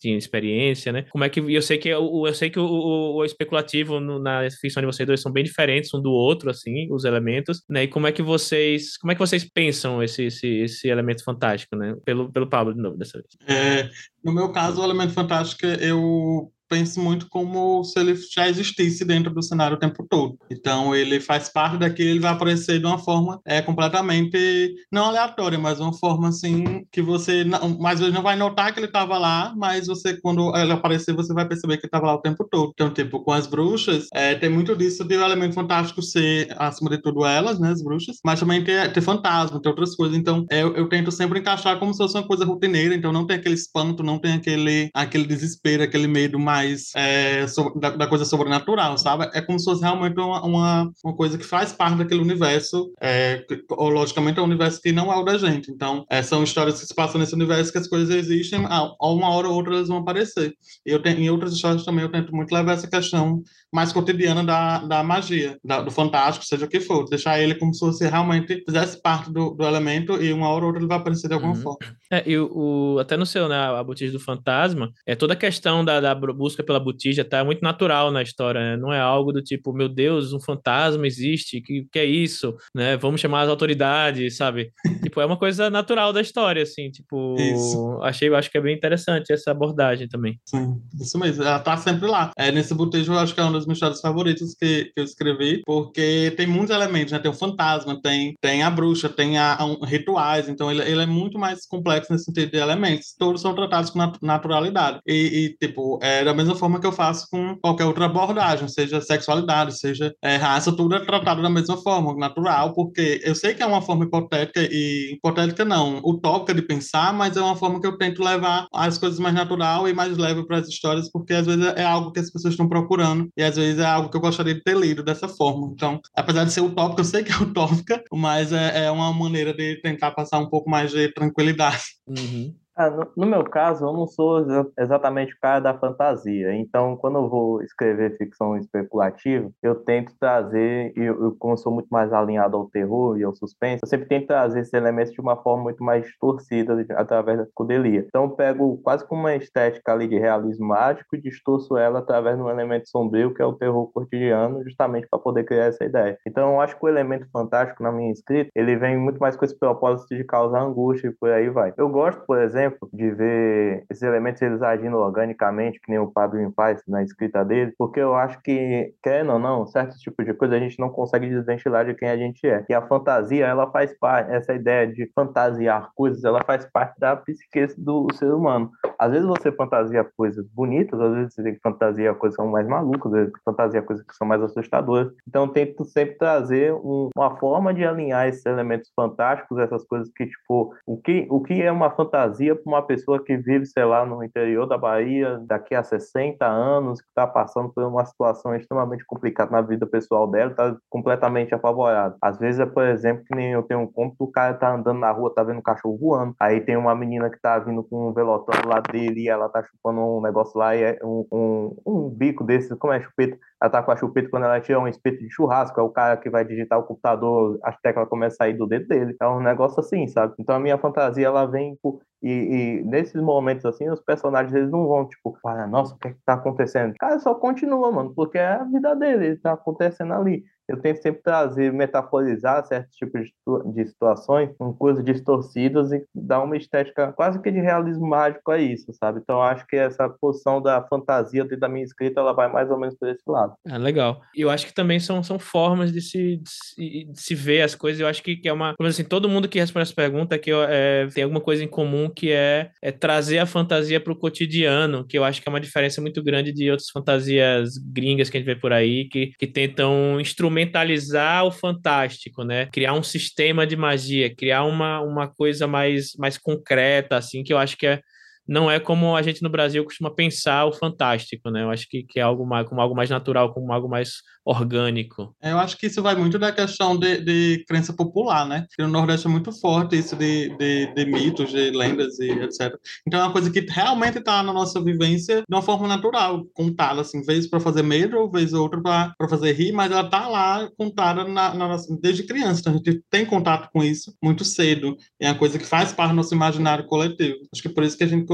tinham experiência, né? Como é que... Eu sei que, eu, eu sei que o, o, o especulativo no, na ficção de vocês dois são bem diferentes diferentes um do outro, assim, os elementos, né? E como é que vocês, como é que vocês pensam esse, esse, esse elemento fantástico, né? Pelo, pelo Pablo, de novo, dessa vez. É, no meu caso, o elemento fantástico, eu penso muito como se ele já existisse dentro do cenário o tempo todo. Então, ele faz parte daquilo, ele vai aparecer de uma forma é, completamente, não aleatória, mas uma forma assim, que você, não, mais vezes, não vai notar que ele estava lá, mas você, quando ele aparecer, você vai perceber que ele estava lá o tempo todo. Então, tipo, com as bruxas, é, tem muito disso de o elemento fantástico ser, acima de tudo, elas, né, as bruxas, mas também ter, ter fantasma, ter outras coisas. Então, é, eu, eu tento sempre encaixar como se fosse uma coisa rotineira, então não tem aquele espanto, não tem aquele, aquele desespero, aquele medo mais mais é, da, da, coisa sobrenatural, sabe? É como se fosse realmente uma, uma, uma coisa que faz parte daquele universo, é, que, ou, logicamente é um universo que não é o da gente. Então, é, são histórias que se passam nesse universo que as coisas existem, a, a uma hora ou outra elas vão aparecer. Eu tenho, em outras histórias também eu tento muito levar essa questão mais cotidiana da, da magia, da, do fantástico, seja o que for. Deixar ele como se você realmente fizesse parte do, do elemento e uma hora ou outra ele vai aparecer de alguma uhum. forma. É, e o, até no seu, né, a botija do fantasma, é toda a questão da, da busca pela botija tá muito natural na história, né? Não é algo do tipo, meu Deus, um fantasma existe, que, que é isso, né? Vamos chamar as autoridades, sabe? tipo, é uma coisa natural da história, assim, tipo, isso. achei, acho que é bem interessante essa abordagem também. Sim, isso mesmo, ela tá sempre lá. É, nesse botejo, eu acho que é uma das minhas histórias favoritas que, que eu escrevi, porque tem muitos elementos, né? Tem o fantasma, tem, tem a bruxa, tem a, a um, rituais, então ele, ele é muito mais complexo nesse sentido de elementos. Todos são tratados com nat naturalidade. E, e, tipo, é da mesma forma que eu faço com qualquer outra abordagem, seja sexualidade, seja é, raça, tudo é tratado da mesma forma, natural, porque eu sei que é uma forma hipotética e hipotética não, utópica de pensar, mas é uma forma que eu tento levar as coisas mais natural e mais leve para as histórias, porque às vezes é algo que as pessoas estão procurando e às vezes é algo que eu gostaria de ter lido dessa forma. Então, apesar de ser utópico, eu sei que é utópica, mas é, é uma maneira de tentar passar um pouco mais de tranquilidade. Uhum. Ah, no, no, meu caso, eu não sou exatamente o cara da fantasia. Então, quando eu vou escrever ficção especulativa, eu tento trazer, eu, eu, como eu sou muito mais alinhado ao terror e ao suspense, eu sempre tento trazer esses elementos de uma forma muito mais distorcida através da psicodelia. Então, eu pego quase como uma estética ali de realismo mágico e distorço ela através de um elemento sombrio que é o terror cotidiano, justamente para poder criar essa ideia. Então, eu acho que o elemento fantástico na minha escrita, ele vem muito mais com esse propósito de causar angústia e por aí vai. Eu gosto, por exemplo, exemplo, de ver esses elementos eles agindo organicamente, que nem o Pablo faz na escrita dele, porque eu acho que, querendo ou não, certos tipos de coisa a gente não consegue desventilar de quem a gente é. E a fantasia, ela faz parte, essa ideia de fantasiar coisas, ela faz parte da psique do ser humano. Às vezes você fantasia coisas bonitas, às vezes você fantasiar coisas que são mais malucas, às vezes fantasia coisas que são mais assustadoras. Então, tento sempre trazer um, uma forma de alinhar esses elementos fantásticos, essas coisas que, tipo, o que, o que é uma fantasia para uma pessoa que vive, sei lá, no interior da Bahia, daqui a 60 anos, que está passando por uma situação extremamente complicada na vida pessoal dela, está completamente apavorado. Às vezes é, por exemplo, que nem eu tenho um conto, o cara tá andando na rua, tá vendo um cachorro voando, aí tem uma menina que tá vindo com um velotão lá dele e ela tá chupando um negócio lá e é um, um, um bico desse, como é chupeta? Ela tá com a chupeta quando ela tira um espeto de churrasco, é o cara que vai digitar o computador, as teclas começam a sair do dedo dele. É um negócio assim, sabe? Então a minha fantasia, ela vem por e, e, nesses momentos assim, os personagens eles não vão, tipo, falar, nossa, o que é que tá acontecendo? O cara só continua, mano, porque é a vida dele, ele tá acontecendo ali eu tento sempre trazer, metaforizar certos tipos de, situações com coisas distorcidas e dar uma estética quase que de realismo mágico a isso, sabe? Então acho que essa posição da fantasia dentro da minha escrita, ela vai mais ou menos por esse lado. É, legal. Eu acho que também são, são formas de se, de se, de se ver as coisas. Eu acho que, que é uma... Como assim, todo mundo que responde essa pergunta que é, tem alguma coisa em comum que é, é trazer a fantasia para o cotidiano, que eu acho que é uma diferença muito grande de outras fantasias gringas que a gente vê por aí, que, que tentam instrumentar instrumentalizar o fantástico, né? Criar um sistema de magia, criar uma, uma coisa mais, mais concreta, assim, que eu acho que é, não é como a gente no Brasil costuma pensar o fantástico, né? Eu acho que, que é algo mais, como algo mais natural, como algo mais orgânico. Eu acho que isso vai muito da questão de, de crença popular, né? no Nordeste é muito forte isso de, de, de, mitos, de lendas e etc. Então é uma coisa que realmente está na nossa vivência de uma forma natural, contada, assim, vez para fazer medo, vez outra para fazer rir, mas ela tá lá contada na, na desde criança. Então a gente tem contato com isso muito cedo. É uma coisa que faz parte do nosso imaginário coletivo. Acho que por isso que a gente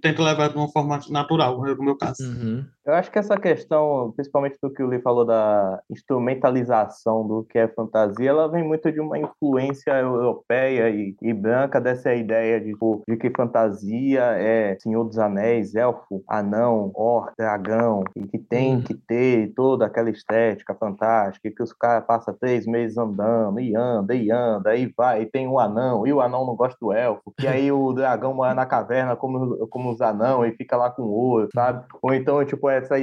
tenta levar de uma forma natural, no meu caso. Uhum. Eu acho que essa questão, principalmente do que o Lee falou da instrumentalização do que é fantasia, ela vem muito de uma influência europeia e, e branca dessa ideia de, tipo, de que fantasia é Senhor dos Anéis, elfo, anão, orc, dragão, e que tem uhum. que ter toda aquela estética fantástica, que os caras passam três meses andando, e anda, e anda, aí vai, e tem o anão, e o anão não gosta do elfo, e aí o dragão mora na caverna como, como os anão e fica lá com ouro, sabe? Ou então, tipo, essa,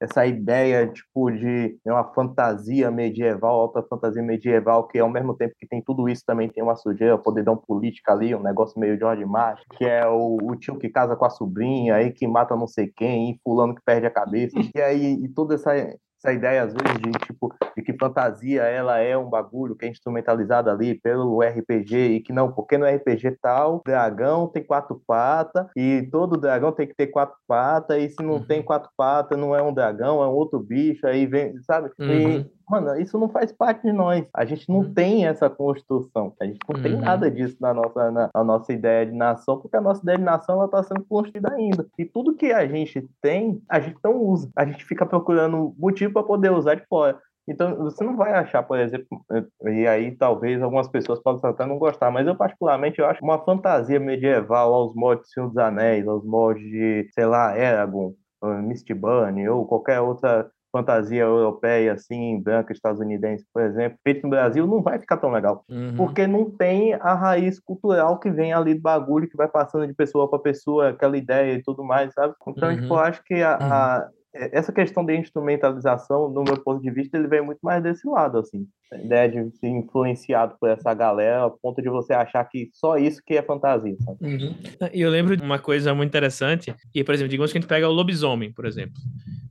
essa ideia tipo de uma fantasia medieval, alta fantasia medieval, que ao mesmo tempo que tem tudo isso também tem uma sujeira, poder um política ali, um negócio meio George Martin, que é o, o, tio que casa com a sobrinha, aí que mata não sei quem, e fulano que perde a cabeça. E aí e toda essa essa ideia às vezes de tipo de que fantasia ela é um bagulho que é instrumentalizado ali pelo RPG e que não, porque no RPG tal dragão tem quatro patas e todo dragão tem que ter quatro patas e se não uhum. tem quatro patas não é um dragão, é um outro bicho, aí vem, sabe? Uhum. E Mano, isso não faz parte de nós. A gente não uhum. tem essa construção. A gente não uhum. tem nada disso na nossa, na, na, nossa ideia de nação, porque a nossa ideia de nação está sendo construída ainda. E tudo que a gente tem, a gente não usa. A gente fica procurando motivo para poder usar de fora. Então, você não vai achar, por exemplo, e aí talvez algumas pessoas possam até não gostar, mas eu particularmente eu acho uma fantasia medieval aos moldes de Senhor dos Anéis, aos moldes de, sei lá, Eragon, Misty Bunny ou qualquer outra fantasia europeia, assim, branca, estadunidense, por exemplo, feito no Brasil, não vai ficar tão legal. Uhum. Porque não tem a raiz cultural que vem ali do bagulho, que vai passando de pessoa para pessoa, aquela ideia e tudo mais, sabe? Então, uhum. tipo, eu acho que a, a, uhum. essa questão de instrumentalização, no meu ponto de vista, ele vem muito mais desse lado, assim. A ideia de ser influenciado por essa galera, a ponto de você achar que só isso que é fantasia, sabe? Uhum. E eu lembro de uma coisa muito interessante, e, por exemplo, digamos que a gente pega o lobisomem, por exemplo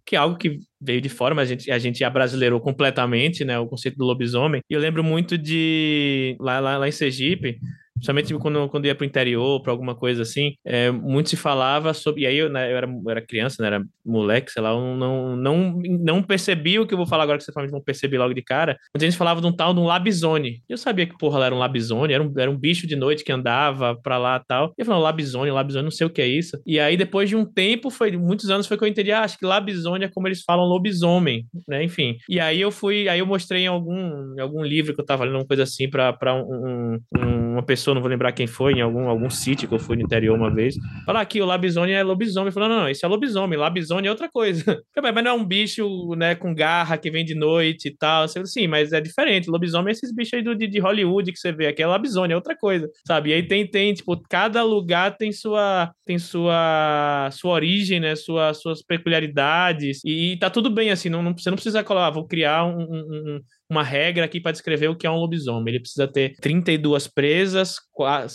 que é algo que veio de fora, mas a gente, a gente abrasileirou completamente, né, o conceito do lobisomem. E eu lembro muito de, lá, lá, lá em Sergipe, Principalmente quando, quando ia para o interior, para alguma coisa assim, é, muito se falava sobre. E aí eu, né, eu, era, eu era criança, né, era moleque, sei lá, eu não, não, não percebi o que eu vou falar agora, que você provavelmente não percebi logo de cara. Mas gente falava de um tal de um labizone. Eu sabia que porra era um labizone, era um, era um bicho de noite que andava para lá tal. E eu falava, labizone, labizone, não sei o que é isso. E aí depois de um tempo, foi muitos anos, foi que eu entendi, ah, acho que labizone é como eles falam lobisomem, né, enfim. E aí eu fui, aí eu mostrei em algum, em algum livro que eu tava lendo, uma coisa assim, para um, um, uma pessoa pessoa, não vou lembrar quem foi, em algum, algum sítio que eu fui no interior uma vez. Falar aqui, o labisone é lobisomem. Falou, não, não, isso é lobisomem, labisone é outra coisa. mas não é um bicho, né, com garra que vem de noite e tal. Falei, Sim, mas é diferente. Lobisomem é esses bichos aí do, de, de Hollywood que você vê aqui, é labisone, é outra coisa, sabe? E aí tem, tem, tipo, cada lugar tem sua, tem sua, sua origem, né, sua, suas peculiaridades. E, e tá tudo bem, assim, não, não, você não precisa colocar, ah, vou criar um, um, uma regra aqui para descrever o que é um lobisomem. Ele precisa ter 32 presas,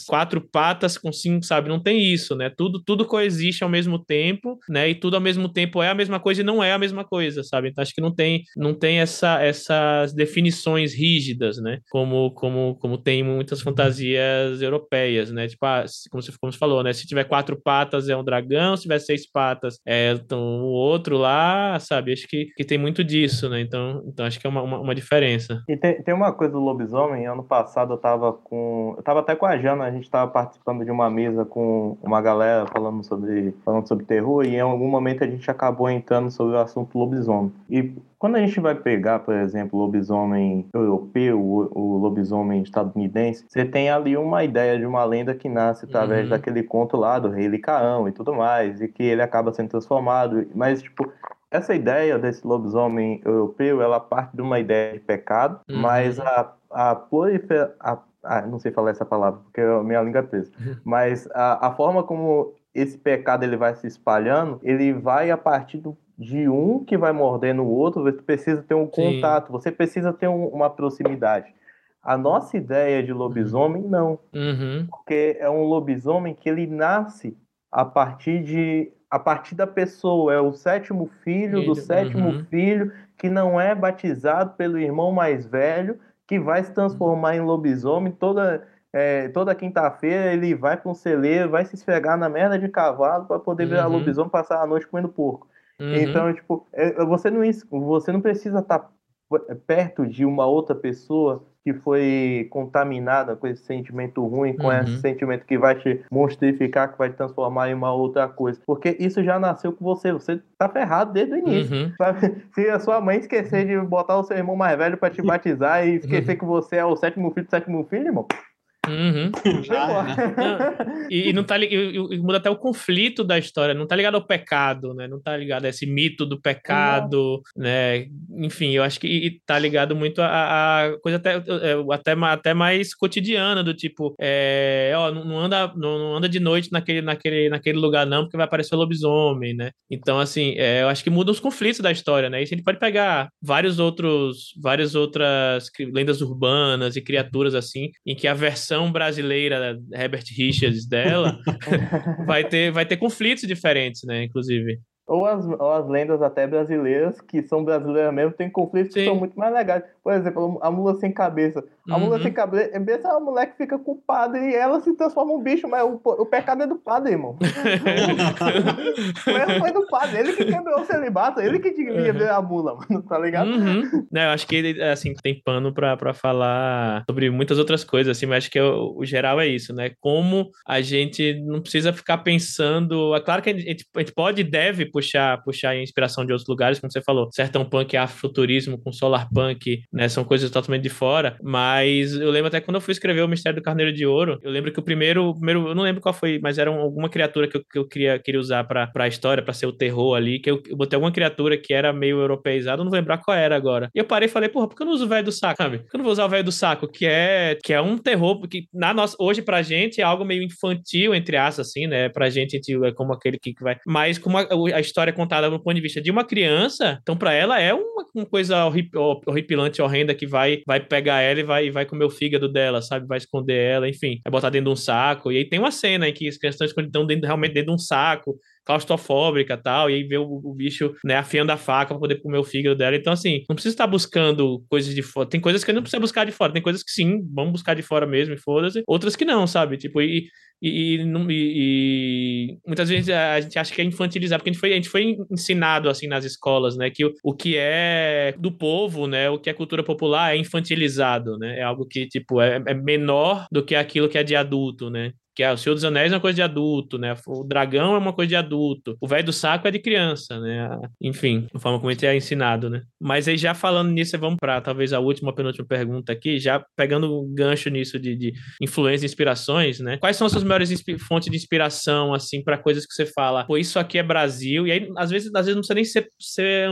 quatro patas com cinco, sabe? Não tem isso, né? Tudo, tudo coexiste ao mesmo tempo, né? E tudo ao mesmo tempo é a mesma coisa e não é a mesma coisa, sabe? Então acho que não tem, não tem essa, essas definições rígidas, né? Como, como, como tem muitas fantasias europeias, né? Tipo, ah, como, você, como você falou, né? Se tiver quatro patas é um dragão, se tiver seis patas é então, o outro lá, sabe? Acho que, que tem muito disso, né? Então, então acho que é uma, uma, uma diferença. E tem, tem uma coisa do lobisomem, ano passado eu tava com. Eu tava até com a Jana, a gente estava participando de uma mesa com uma galera falando sobre, falando sobre terror, e em algum momento a gente acabou entrando sobre o assunto lobisomem. E quando a gente vai pegar, por exemplo, o lobisomem europeu, o, lobisomem estadunidense, você tem ali uma ideia de uma lenda que nasce através uhum. daquele conto lá do rei Licaão e tudo mais, e que ele acaba sendo transformado. Mas, tipo, essa ideia desse lobisomem europeu, ela parte de uma ideia de pecado, uhum. mas a, a, prolifer, a ah, não sei falar essa palavra, porque a minha língua é presa. Mas a, a forma como esse pecado ele vai se espalhando, ele vai a partir do, de um que vai morder no outro, você precisa ter um contato, Sim. você precisa ter um, uma proximidade. A nossa ideia de lobisomem, não. Uhum. Porque é um lobisomem que ele nasce a partir de a partir da pessoa, é o sétimo filho do sétimo uhum. filho que não é batizado pelo irmão mais velho que vai se transformar em lobisomem toda, é, toda quinta-feira. Ele vai para um celeiro, vai se esfregar na merda de cavalo para poder virar uhum. lobisomem passar a noite comendo porco. Uhum. Então, tipo, é, você não, você não precisa estar tá perto de uma outra pessoa que foi contaminada com esse sentimento ruim, com uhum. esse sentimento que vai te monstrificar, que vai te transformar em uma outra coisa. Porque isso já nasceu com você, você tá ferrado desde o início. Uhum. Se a sua mãe esquecer de botar o seu irmão mais velho para te batizar e esquecer uhum. que você é o sétimo filho do sétimo filho, irmão, Uhum. não, e, e, não tá e, e, muda até o conflito da história, não tá ligado ao pecado, né? Não tá ligado a esse mito do pecado, uhum. né? Enfim, eu acho que e tá ligado muito a, a coisa até, até, até mais cotidiana, do tipo, é, ó, não anda, não, não, anda de noite naquele, naquele, naquele lugar, não, porque vai aparecer lobisomem, né? Então, assim, é, eu acho que muda os conflitos da história, né? E a gente pode pegar vários outros, várias outras lendas urbanas e criaturas assim, em que a versão versão brasileira Herbert Richards dela vai ter vai ter conflitos diferentes, né, inclusive. Ou as, ou as lendas até brasileiras, que são brasileiras mesmo, tem conflitos Sim. que são muito mais legais. Por exemplo, a mula sem cabeça. A uhum. mula sem cabeça é a mulher que fica com o padre e ela se transforma um bicho, mas o, o pecado é do padre, irmão. o foi do padre, ele que quebrou o celibato, ele que devia ver a mula, mano, tá ligado? Uhum. eu acho que assim, tem pano pra, pra falar sobre muitas outras coisas, assim, mas acho que é o, o, geral é isso, né? Como a gente não precisa ficar pensando. É claro que a gente, a gente pode e deve puxar puxar, puxar inspiração de outros lugares, como você falou, sertão punk, afrofuturismo com solar punk, né? São coisas totalmente de fora. Mas eu lembro até quando eu fui escrever o Mistério do Carneiro de Ouro, eu lembro que o primeiro, o primeiro eu não lembro qual foi, mas era alguma criatura que eu, que eu queria, queria usar pra, pra história, pra ser o terror ali, que eu, eu botei alguma criatura que era meio europeizada, eu não vou lembrar qual era agora. E eu parei e falei, porra, por que eu não uso o velho do saco, sabe? Por que eu não vou usar o velho do saco, que é, que é um terror, que na nossa, hoje pra gente é algo meio infantil, entre aspas, assim, né? Pra gente, é como aquele que vai. Mas como a, a história contada do ponto de vista de uma criança, então pra ela é uma, uma coisa horripilante, horrenda que vai, vai pegar ela e vai, vai comer o fígado dela, sabe? Vai esconder ela, enfim, vai botar dentro de um saco. E aí tem uma cena em que as crianças estão dentro, realmente dentro de um saco claustrofóbica tal, e aí vê o, o, bicho, né, afiando a faca para poder comer o fígado dela. Então, assim, não precisa estar buscando coisas de fora. Tem coisas que não precisa buscar de fora, tem coisas que sim, vamos buscar de fora mesmo e foda-se. Outras que não, sabe? Tipo, e, e, e, e, muitas vezes a gente acha que é infantilizar, porque a gente foi, a gente foi ensinado assim nas escolas, né, que o, o que é do povo, né, o que é cultura popular é infantilizado, né, é algo que tipo é, é menor do que aquilo que é de adulto, né que é o Senhor dos Anéis é uma coisa de adulto, né? O dragão é uma coisa de adulto. O velho do saco é de criança, né? Enfim, a forma como a gente é ensinado, né? Mas aí já falando nisso, vamos para talvez a última, penúltima pergunta aqui, já pegando gancho nisso de, de influência e inspirações, né? Quais são as suas maiores fontes de inspiração, assim, para coisas que você fala, pô, isso aqui é Brasil, e aí às vezes, às vezes não precisa nem ser, ser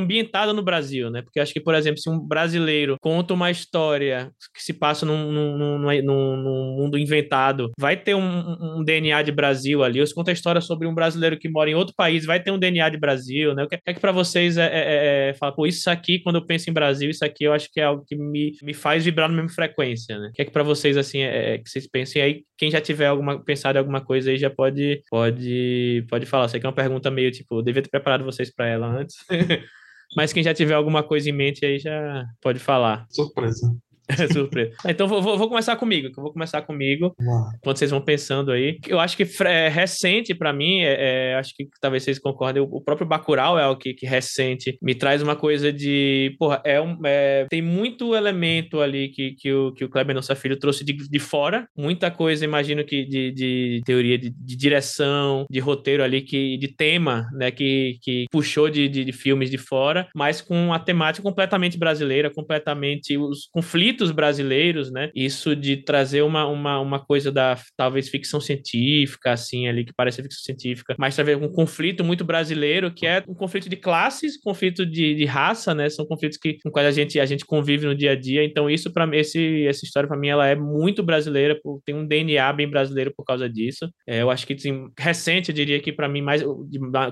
no Brasil, né? Porque acho que, por exemplo, se um brasileiro conta uma história que se passa num, num, num, num mundo inventado, vai ter um um, DNA de Brasil ali, ou se conta a história sobre um brasileiro que mora em outro país, vai ter um DNA de Brasil, né? O que é que para vocês é, é, é, é fala, pô, isso aqui, quando eu penso em Brasil, isso aqui eu acho que é algo que me, me faz vibrar na mesma frequência, né? O que é que para vocês, assim, é, é, que vocês pensem aí, quem já tiver alguma, pensado em alguma coisa aí já pode, pode, pode falar. Isso aqui é uma pergunta meio, tipo, eu devia ter preparado vocês para ela antes. Mas quem já tiver alguma coisa em mente aí já pode falar. Surpresa. Surpresa. Então vou, vou, começar comigo. Vou começar comigo. Quando vocês vão pensando aí. Eu acho que é recente para mim, é, é, acho que talvez vocês concordem, o próprio Bacurau é o que, que recente me traz uma coisa de, porra, é um, é, tem muito elemento ali que, que o, que o Kleber Nossa Filho trouxe de, de fora, muita coisa, imagino que de, de teoria de, de, direção, de roteiro ali, que, de tema, né, que, que puxou de, de, de filmes de fora, mas com a temática completamente brasileira, completamente os conflitos conflitos brasileiros, né? Isso de trazer uma, uma, uma coisa da talvez ficção científica, assim, ali, que parece ficção científica, mas trazer um conflito muito brasileiro, que é um conflito de classes, conflito de, de raça, né? São conflitos que, com quais a gente, a gente convive no dia a dia. Então, isso, para esse essa história, para mim, ela é muito brasileira, tem um DNA bem brasileiro por causa disso. É, eu acho que, assim, recente, eu diria que, para mim, mais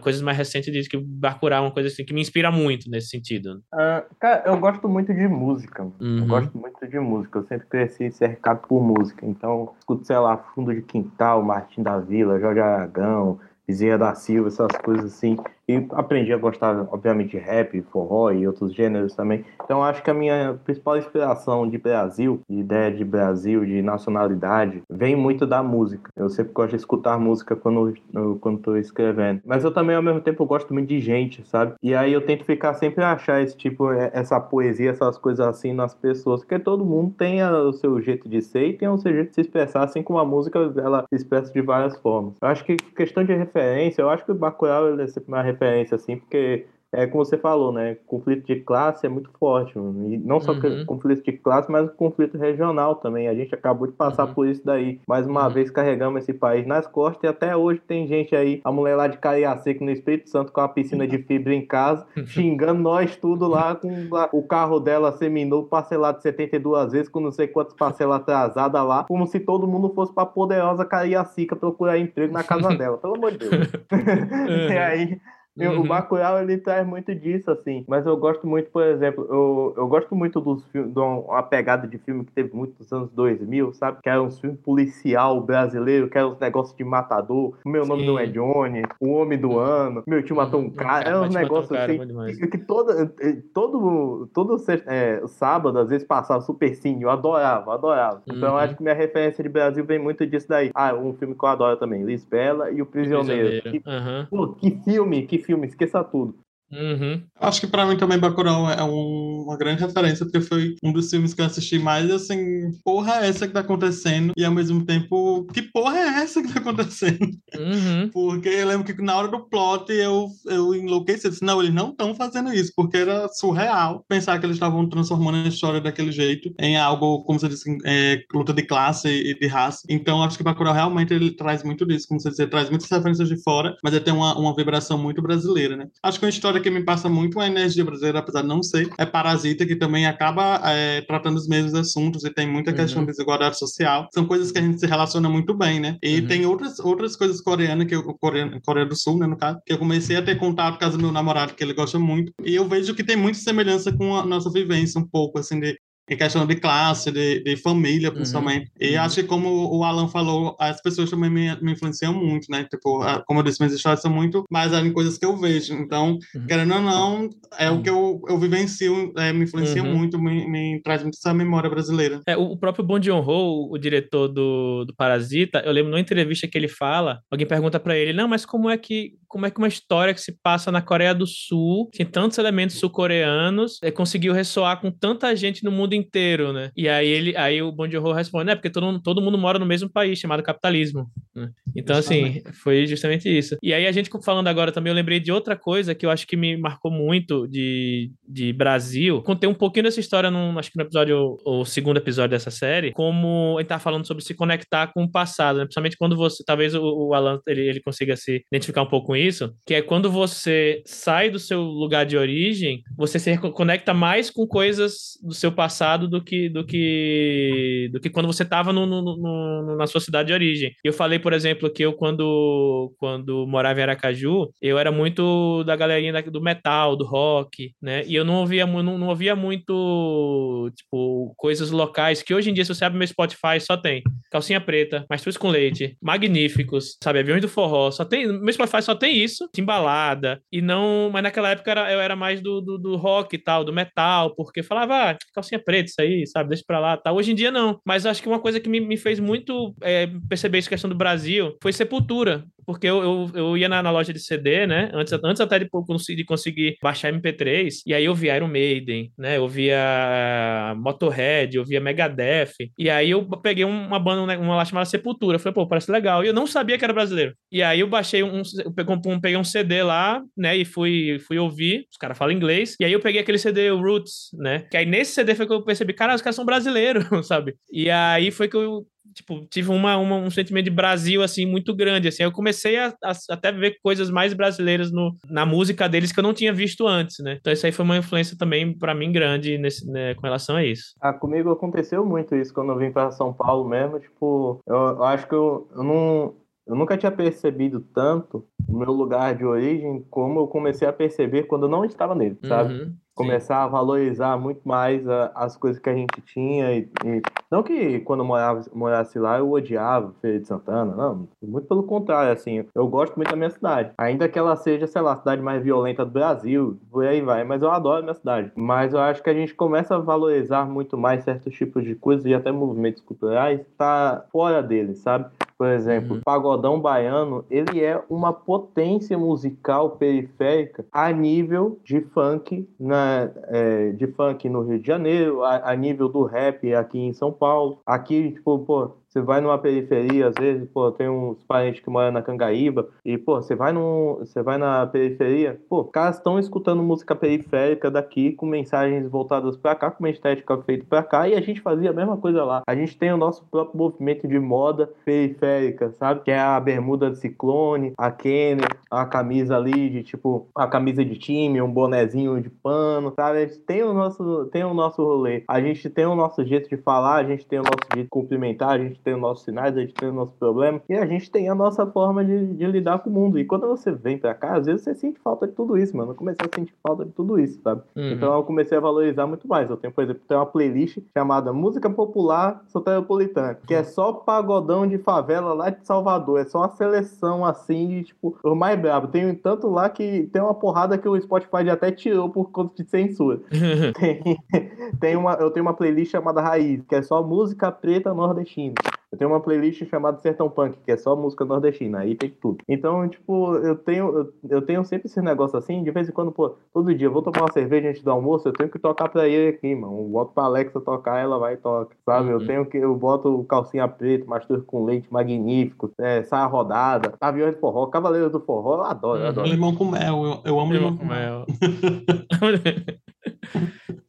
coisas mais recentes, eu diria que Bacurau é uma coisa assim, que me inspira muito nesse sentido. Uh, cara, eu gosto muito de música. Uhum. Eu gosto muito gosto de música, eu sempre cresci cercado por música. Então, escuto, sei lá, Fundo de Quintal, Martim da Vila, Jorge Aragão, Vizinha da Silva, essas coisas assim. E aprendi a gostar, obviamente, de rap, forró e outros gêneros também. Então, acho que a minha principal inspiração de Brasil, de ideia de Brasil, de nacionalidade, vem muito da música. Eu sempre gosto de escutar música quando quando escrevendo. Mas eu também, ao mesmo tempo, gosto muito de gente, sabe? E aí eu tento ficar sempre a achar esse tipo, é, essa poesia, essas coisas assim nas pessoas. Porque todo mundo tem o seu jeito de ser e tem o seu jeito de se expressar, assim como a música, ela se expressa de várias formas. Eu acho que questão de referência, eu acho que o Bacurau é sempre uma referência referência, assim, porque é como você falou, né? Conflito de classe é muito forte. E não só uhum. conflito de classe, mas conflito regional também. A gente acabou de passar uhum. por isso daí. Mais uma uhum. vez carregamos esse país nas costas e até hoje tem gente aí, a mulher lá de Cariacica no Espírito Santo com a piscina de fibra em casa, xingando nós tudo lá com o carro dela seminou parcelado 72 vezes, com não sei quantas parcelas atrasadas lá, como se todo mundo fosse pra poderosa Cariacica procurar emprego na casa dela. Pelo amor de Deus. e aí Uhum. O Bacurau, ele traz muito disso, assim. Mas eu gosto muito, por exemplo, eu, eu gosto muito dos filmes, de uma pegada de filme que teve muito nos anos 2000, sabe? Que era um filme policial brasileiro, que era uns negócios de matador. O meu nome Sim. não é Johnny, O Homem do Ano, Meu tio matou um uhum. cara. Era uns negócios assim. Que, que todo, eh, todo, todo é, sábado, às vezes, passava super sim. Eu adorava, adorava. Uhum. Então, eu acho que minha referência de Brasil vem muito disso daí. Ah, um filme que eu adoro também, Lisbela e O Prisioneiro. Prisioneiro. Que, uhum. pô, que filme, que filme, esqueça tudo. Uhum. Acho que pra mim também Bacurau é um- uma grande referência, porque foi um dos filmes que eu assisti mais, assim, porra é essa que tá acontecendo? E ao mesmo tempo, que porra é essa que tá acontecendo? Uhum. Porque eu lembro que na hora do plot eu, eu enlouqueci. Eu disse, não, eles não estão fazendo isso, porque era surreal pensar que eles estavam transformando a história daquele jeito em algo, como você disse, é, luta de classe e de raça. Então acho que Bacurau realmente ele traz muito disso, como você disse, traz muitas referências de fora, mas ele tem uma, uma vibração muito brasileira, né? Acho que uma história que me passa muito uma energia brasileira, apesar de não ser, é Parasita, que também acaba é, tratando os mesmos assuntos e tem muita questão Uhum. de desigualdade social. São coisas que a gente se relaciona muito bem, né? E Uhum. tem outras, outras coisas coreanas, que eu, Coreia, Coreia do Sul, né, no caso, que eu comecei a ter contato por causa do meu namorado, que ele gosta muito, e eu vejo que tem muita semelhança com a nossa vivência, um pouco, assim, de em questão de classe, de, de família, principalmente. E uhum. acho que, como o Alan falou, as pessoas também me, me influenciam muito, né? Tipo, a- como eu disse, minhas histórias são muito baseadas em coisas que eu vejo. Então, Uhum. querendo ou não, é o que eu, eu vivencio, é, me influencia Uhum. muito, me, me traz muito essa memória brasileira. É, o próprio Bong Joon-ho, o diretor do, do Parasita, eu lembro numa entrevista que ele fala, alguém pergunta pra ele, não, mas como é que como é que uma história que se passa na Coreia do Sul, tem tantos elementos sul-coreanos, é, conseguiu ressoar com tanta gente no mundo inteiro, né? E aí ele, aí o Joon-ho responde, é porque todo, mundo- todo mundo mora no mesmo país, chamado capitalismo. né? Então, assim, foi justamente isso. E aí a gente falando agora também, eu lembrei de outra coisa que eu acho que me marcou muito de, de Brasil. Contei um pouquinho dessa história, num, acho que no episódio, o segundo episódio dessa série, como gente tá falando sobre se conectar com o passado, né? Principalmente quando você, talvez o, o Alan, ele, ele consiga se identificar um pouco com isso, que é quando você sai do seu lugar de origem, você se conecta mais com coisas do seu passado do que do que do que quando você estava na sua cidade de origem. Eu falei, por exemplo, que eu quando quando morava em Aracaju, eu era muito da galerinha do metal, do rock, né? E eu não ouvia não, não ouvia muito tipo coisas locais que hoje em dia se você abre meu Spotify só tem calcinha preta, mastruz com leite, magníficos, sabe, aviões do forró, só tem, meu Spotify só tem isso, timbalada, e não, mas naquela época era, eu era mais do, do, do rock e tal, do metal, porque falava, ah, calcinha preta, isso aí, sabe, deixa pra lá, tal. Hoje em dia não, mas acho que uma coisa que me, me fez muito é, perceber essa questão do Brasil foi Sepultura, porque eu, eu, eu ia na, na loja de CD, né, antes, antes até de, de conseguir baixar MP3, e aí eu via Iron Maiden, né, eu via Motorhead, eu via Megadeth, e aí eu peguei uma banda, né, uma lá chamada Sepultura, eu falei, pô, parece legal, e eu não sabia que era brasileiro. E aí eu baixei um, eu peguei um, CD lá, né, e fui, fui ouvir, os caras falam inglês, e aí eu peguei aquele CD Roots, né, que aí nesse CD foi que eu percebi, cara, os caras são brasileiros, sabe? E aí foi que eu tipo, tive uma, uma- um sentimento de Brasil, assim, muito grande, assim, eu comecei a, a- até ver coisas mais brasileiras no, na música deles que eu não tinha visto antes, né, então isso aí foi uma influência também, pra mim, grande nesse, né, com relação a isso. Ah, comigo aconteceu muito isso quando eu vim para São Paulo mesmo. Tipo, eu, eu acho que eu, eu não. Eu nunca tinha percebido tanto o meu lugar de origem como eu comecei a perceber quando eu não estava nele, sabe? Uhum. Começar a valorizar muito mais a- as coisas que a gente tinha. E, e- não que quando eu morava, morasse lá eu odiava Feira de Santana, não. Muito pelo contrário, assim. Eu gosto muito da minha cidade. Ainda que ela seja, sei lá, a cidade mais violenta do Brasil, por aí vai. Mas eu adoro a minha cidade. Mas eu acho que a gente começa a valorizar muito mais certos tipos de coisas e até movimentos culturais tá fora dele, sabe? Por exemplo, Uhum. o pagodão baiano, ele é uma potência musical periférica a nível de funk, na, é, de funk no Rio de Janeiro, a, a nível do rap aqui em São Paulo. Aqui, tipo, pô, você vai numa periferia, às vezes, pô, tem uns parentes que moram na Cangaíba, e, pô, você vai, num, você vai na periferia, pô, os caras estão escutando música periférica daqui, com mensagens voltadas pra cá, com uma estética feita pra cá, e a gente fazia a mesma coisa lá. A gente tem o nosso próprio movimento de moda periférica, sabe? Que é a bermuda de ciclone, a Kenner, a camisa ali de, tipo, a camisa de time, um bonezinho de pano, sabe? A gente tem o nosso, tem o nosso rolê. A gente tem o nosso jeito de falar, a gente tem o nosso jeito de cumprimentar, a gente tem os nossos sinais, a gente tem o nosso problema, e a gente tem a nossa forma de, de lidar com o mundo. E quando você vem pra cá, às vezes você sente falta de tudo isso, mano. Eu comecei a sentir falta de tudo isso, sabe? Uhum. Então eu comecei a valorizar muito mais. Eu tenho, por exemplo, tem uma playlist chamada Música Popular Soteropolitana, que é só pagodão de favela lá de Salvador. É só uma seleção assim de tipo, o mais brabo. Tem tanto lá que tem uma porrada que o Spotify já até tirou por conta de censura. Tem, tem uma, eu tenho uma playlist chamada Raiz, que é só música preta nordestina. Eu tenho uma playlist chamada Sertão Punk, que é só música nordestina, aí tem tudo. Então, tipo, eu tenho, eu, tenho sempre esse negócio assim, de vez em quando, pô, todo dia eu vou tomar uma cerveja antes do almoço, eu tenho que tocar pra ele aqui, mano. Eu boto pra Alexa tocar, ela vai e toca, sabe? Uhum. Eu tenho que, eu boto calcinha preta, mastur com leite magnífico, é, saia rodada, avião de forró, Cavaleiro do Forró, eu adoro, eu adoro. Limão com mel, eu, eu amo limão, limão com mel.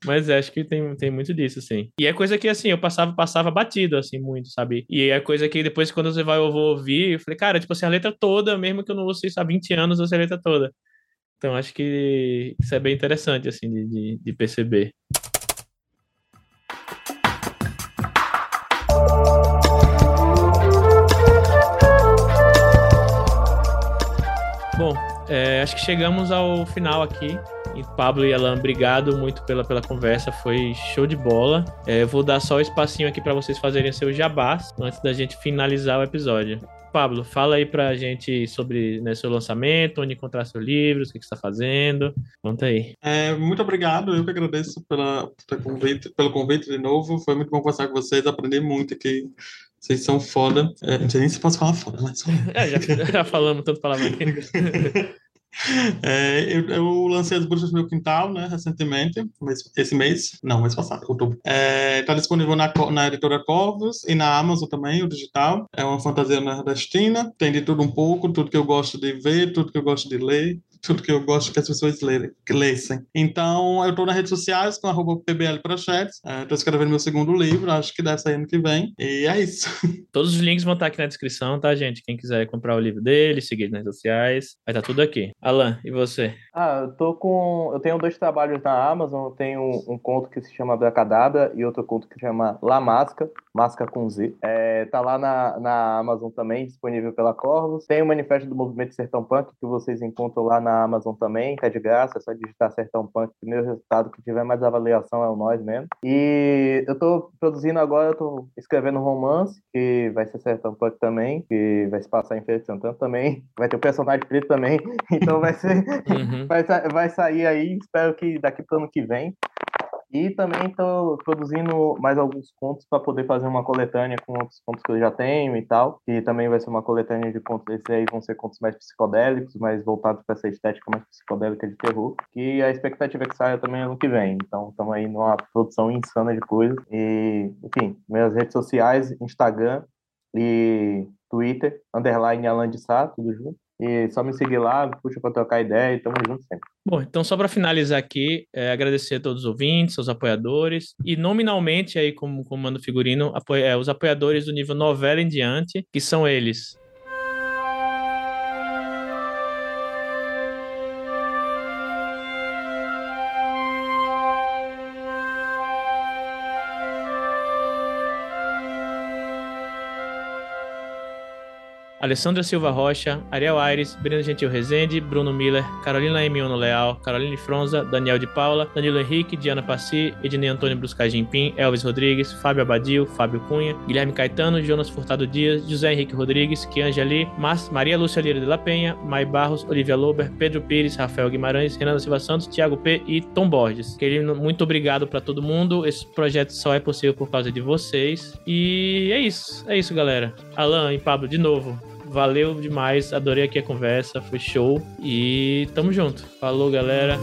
Mas acho que tem, tem muito disso, assim. E é coisa que, assim, eu passava, passava batido, assim, muito, sabe? E é coisa que depois, quando você vai, eu vou ouvir, eu falei, cara, tipo assim, a letra toda, mesmo que eu não ouça isso há 20 anos, eu sei a letra toda. Então, acho que isso é bem interessante, assim, de, de, de perceber. É, acho que chegamos ao final aqui. E Pablo e Alan, obrigado muito pela, pela conversa, foi show de bola. É, vou dar só o um espacinho aqui para vocês fazerem seu jabás antes da gente finalizar o episódio. Pablo, fala aí pra gente sobre né, seu lançamento, onde encontrar seus livros, o que, que você está fazendo. Conta aí. É, muito obrigado, eu que agradeço pela, pelo, convite, pelo convite de novo. Foi muito bom conversar com vocês, aprendi muito aqui. Vocês são foda. É, não sei nem se posso falar foda, mas. É, já, já falamos tanto palavra aqui. É, eu, eu, lancei as bruxas no meu quintal, né, recentemente, esse mês, não, mês passado, outubro. Está é, tá disponível na, na editora Corvos e na Amazon também, o digital. É uma fantasia nordestina, tem de tudo um pouco, tudo que eu gosto de ver, tudo que eu gosto de ler tudo que eu gosto que as pessoas lessem. Então, eu estou nas redes sociais com arroba pblprochets. Estou é, escrevendo meu segundo livro, acho que deve sair ano que vem. E é isso. Todos os links vão estar aqui na descrição, tá, gente? Quem quiser comprar o livro dele, seguir nas redes sociais, vai estar tudo aqui. Alan, e você? Ah, eu tô com. Eu tenho dois trabalhos na Amazon. Eu tenho um conto que se chama Bracadabra e outro conto que se chama La Masca, Masca com Z. É, tá lá na, na Amazon também, disponível pela Corvus. Tem o Manifesto do Movimento Sertão Punk, que vocês encontram lá na Amazon também, é de graça, é só digitar Sertão Punk. Primeiro resultado que tiver mais avaliação é o nós mesmo. E eu tô produzindo agora, eu tô escrevendo um romance, que vai ser Sertão Punk também, que vai se passar em Feira de Santana também. Vai ter o personagem preto também. Então vai ser. Uhum. vai, vai sair aí, espero que daqui pro ano que vem. E também estou produzindo mais alguns contos para poder fazer uma coletânea com outros contos que eu já tenho e tal. E também vai ser uma coletânea de contos. Esses aí vão ser contos mais psicodélicos, mais voltados para essa estética mais psicodélica de terror. Que a expectativa é que saia também ano que vem. Então estamos aí numa produção insana de coisas. E, enfim, minhas redes sociais, Instagram e Twitter, underline Alan de Sá, tudo junto. E só me seguir lá, puxa para trocar ideia e tamo junto sempre. Bom, então só para finalizar aqui, é, agradecer a todos os ouvintes, aos apoiadores e nominalmente aí como comando figurino, é, os apoiadores do nível novela em diante, que são eles Alessandra Silva Rocha, Ariel Aires, Breno Gentil Rezende, Bruno Miller, Carolina Emiono Leal, Caroline Fronza, Daniel de Paula, Danilo Henrique, Diana Passi, Ednei Antônio Bruscai Gimpim, Elvis Rodrigues, Fábio Abadio, Fábio Cunha, Guilherme Caetano, Jonas Furtado Dias, José Henrique Rodrigues, Kianjali, Mas, Maria Lúcia Lira de la Penha, Mai Barros, Olivia Lober, Pedro Pires, Rafael Guimarães, Renan Silva Santos, Thiago P e Tom Borges. Querido, muito obrigado para todo mundo. Esse projeto só é possível por causa de vocês. E é isso, é isso, galera. Alan e Pablo, de novo, Valeu demais, adorei aqui a conversa, foi show. E tamo junto. Falou, galera.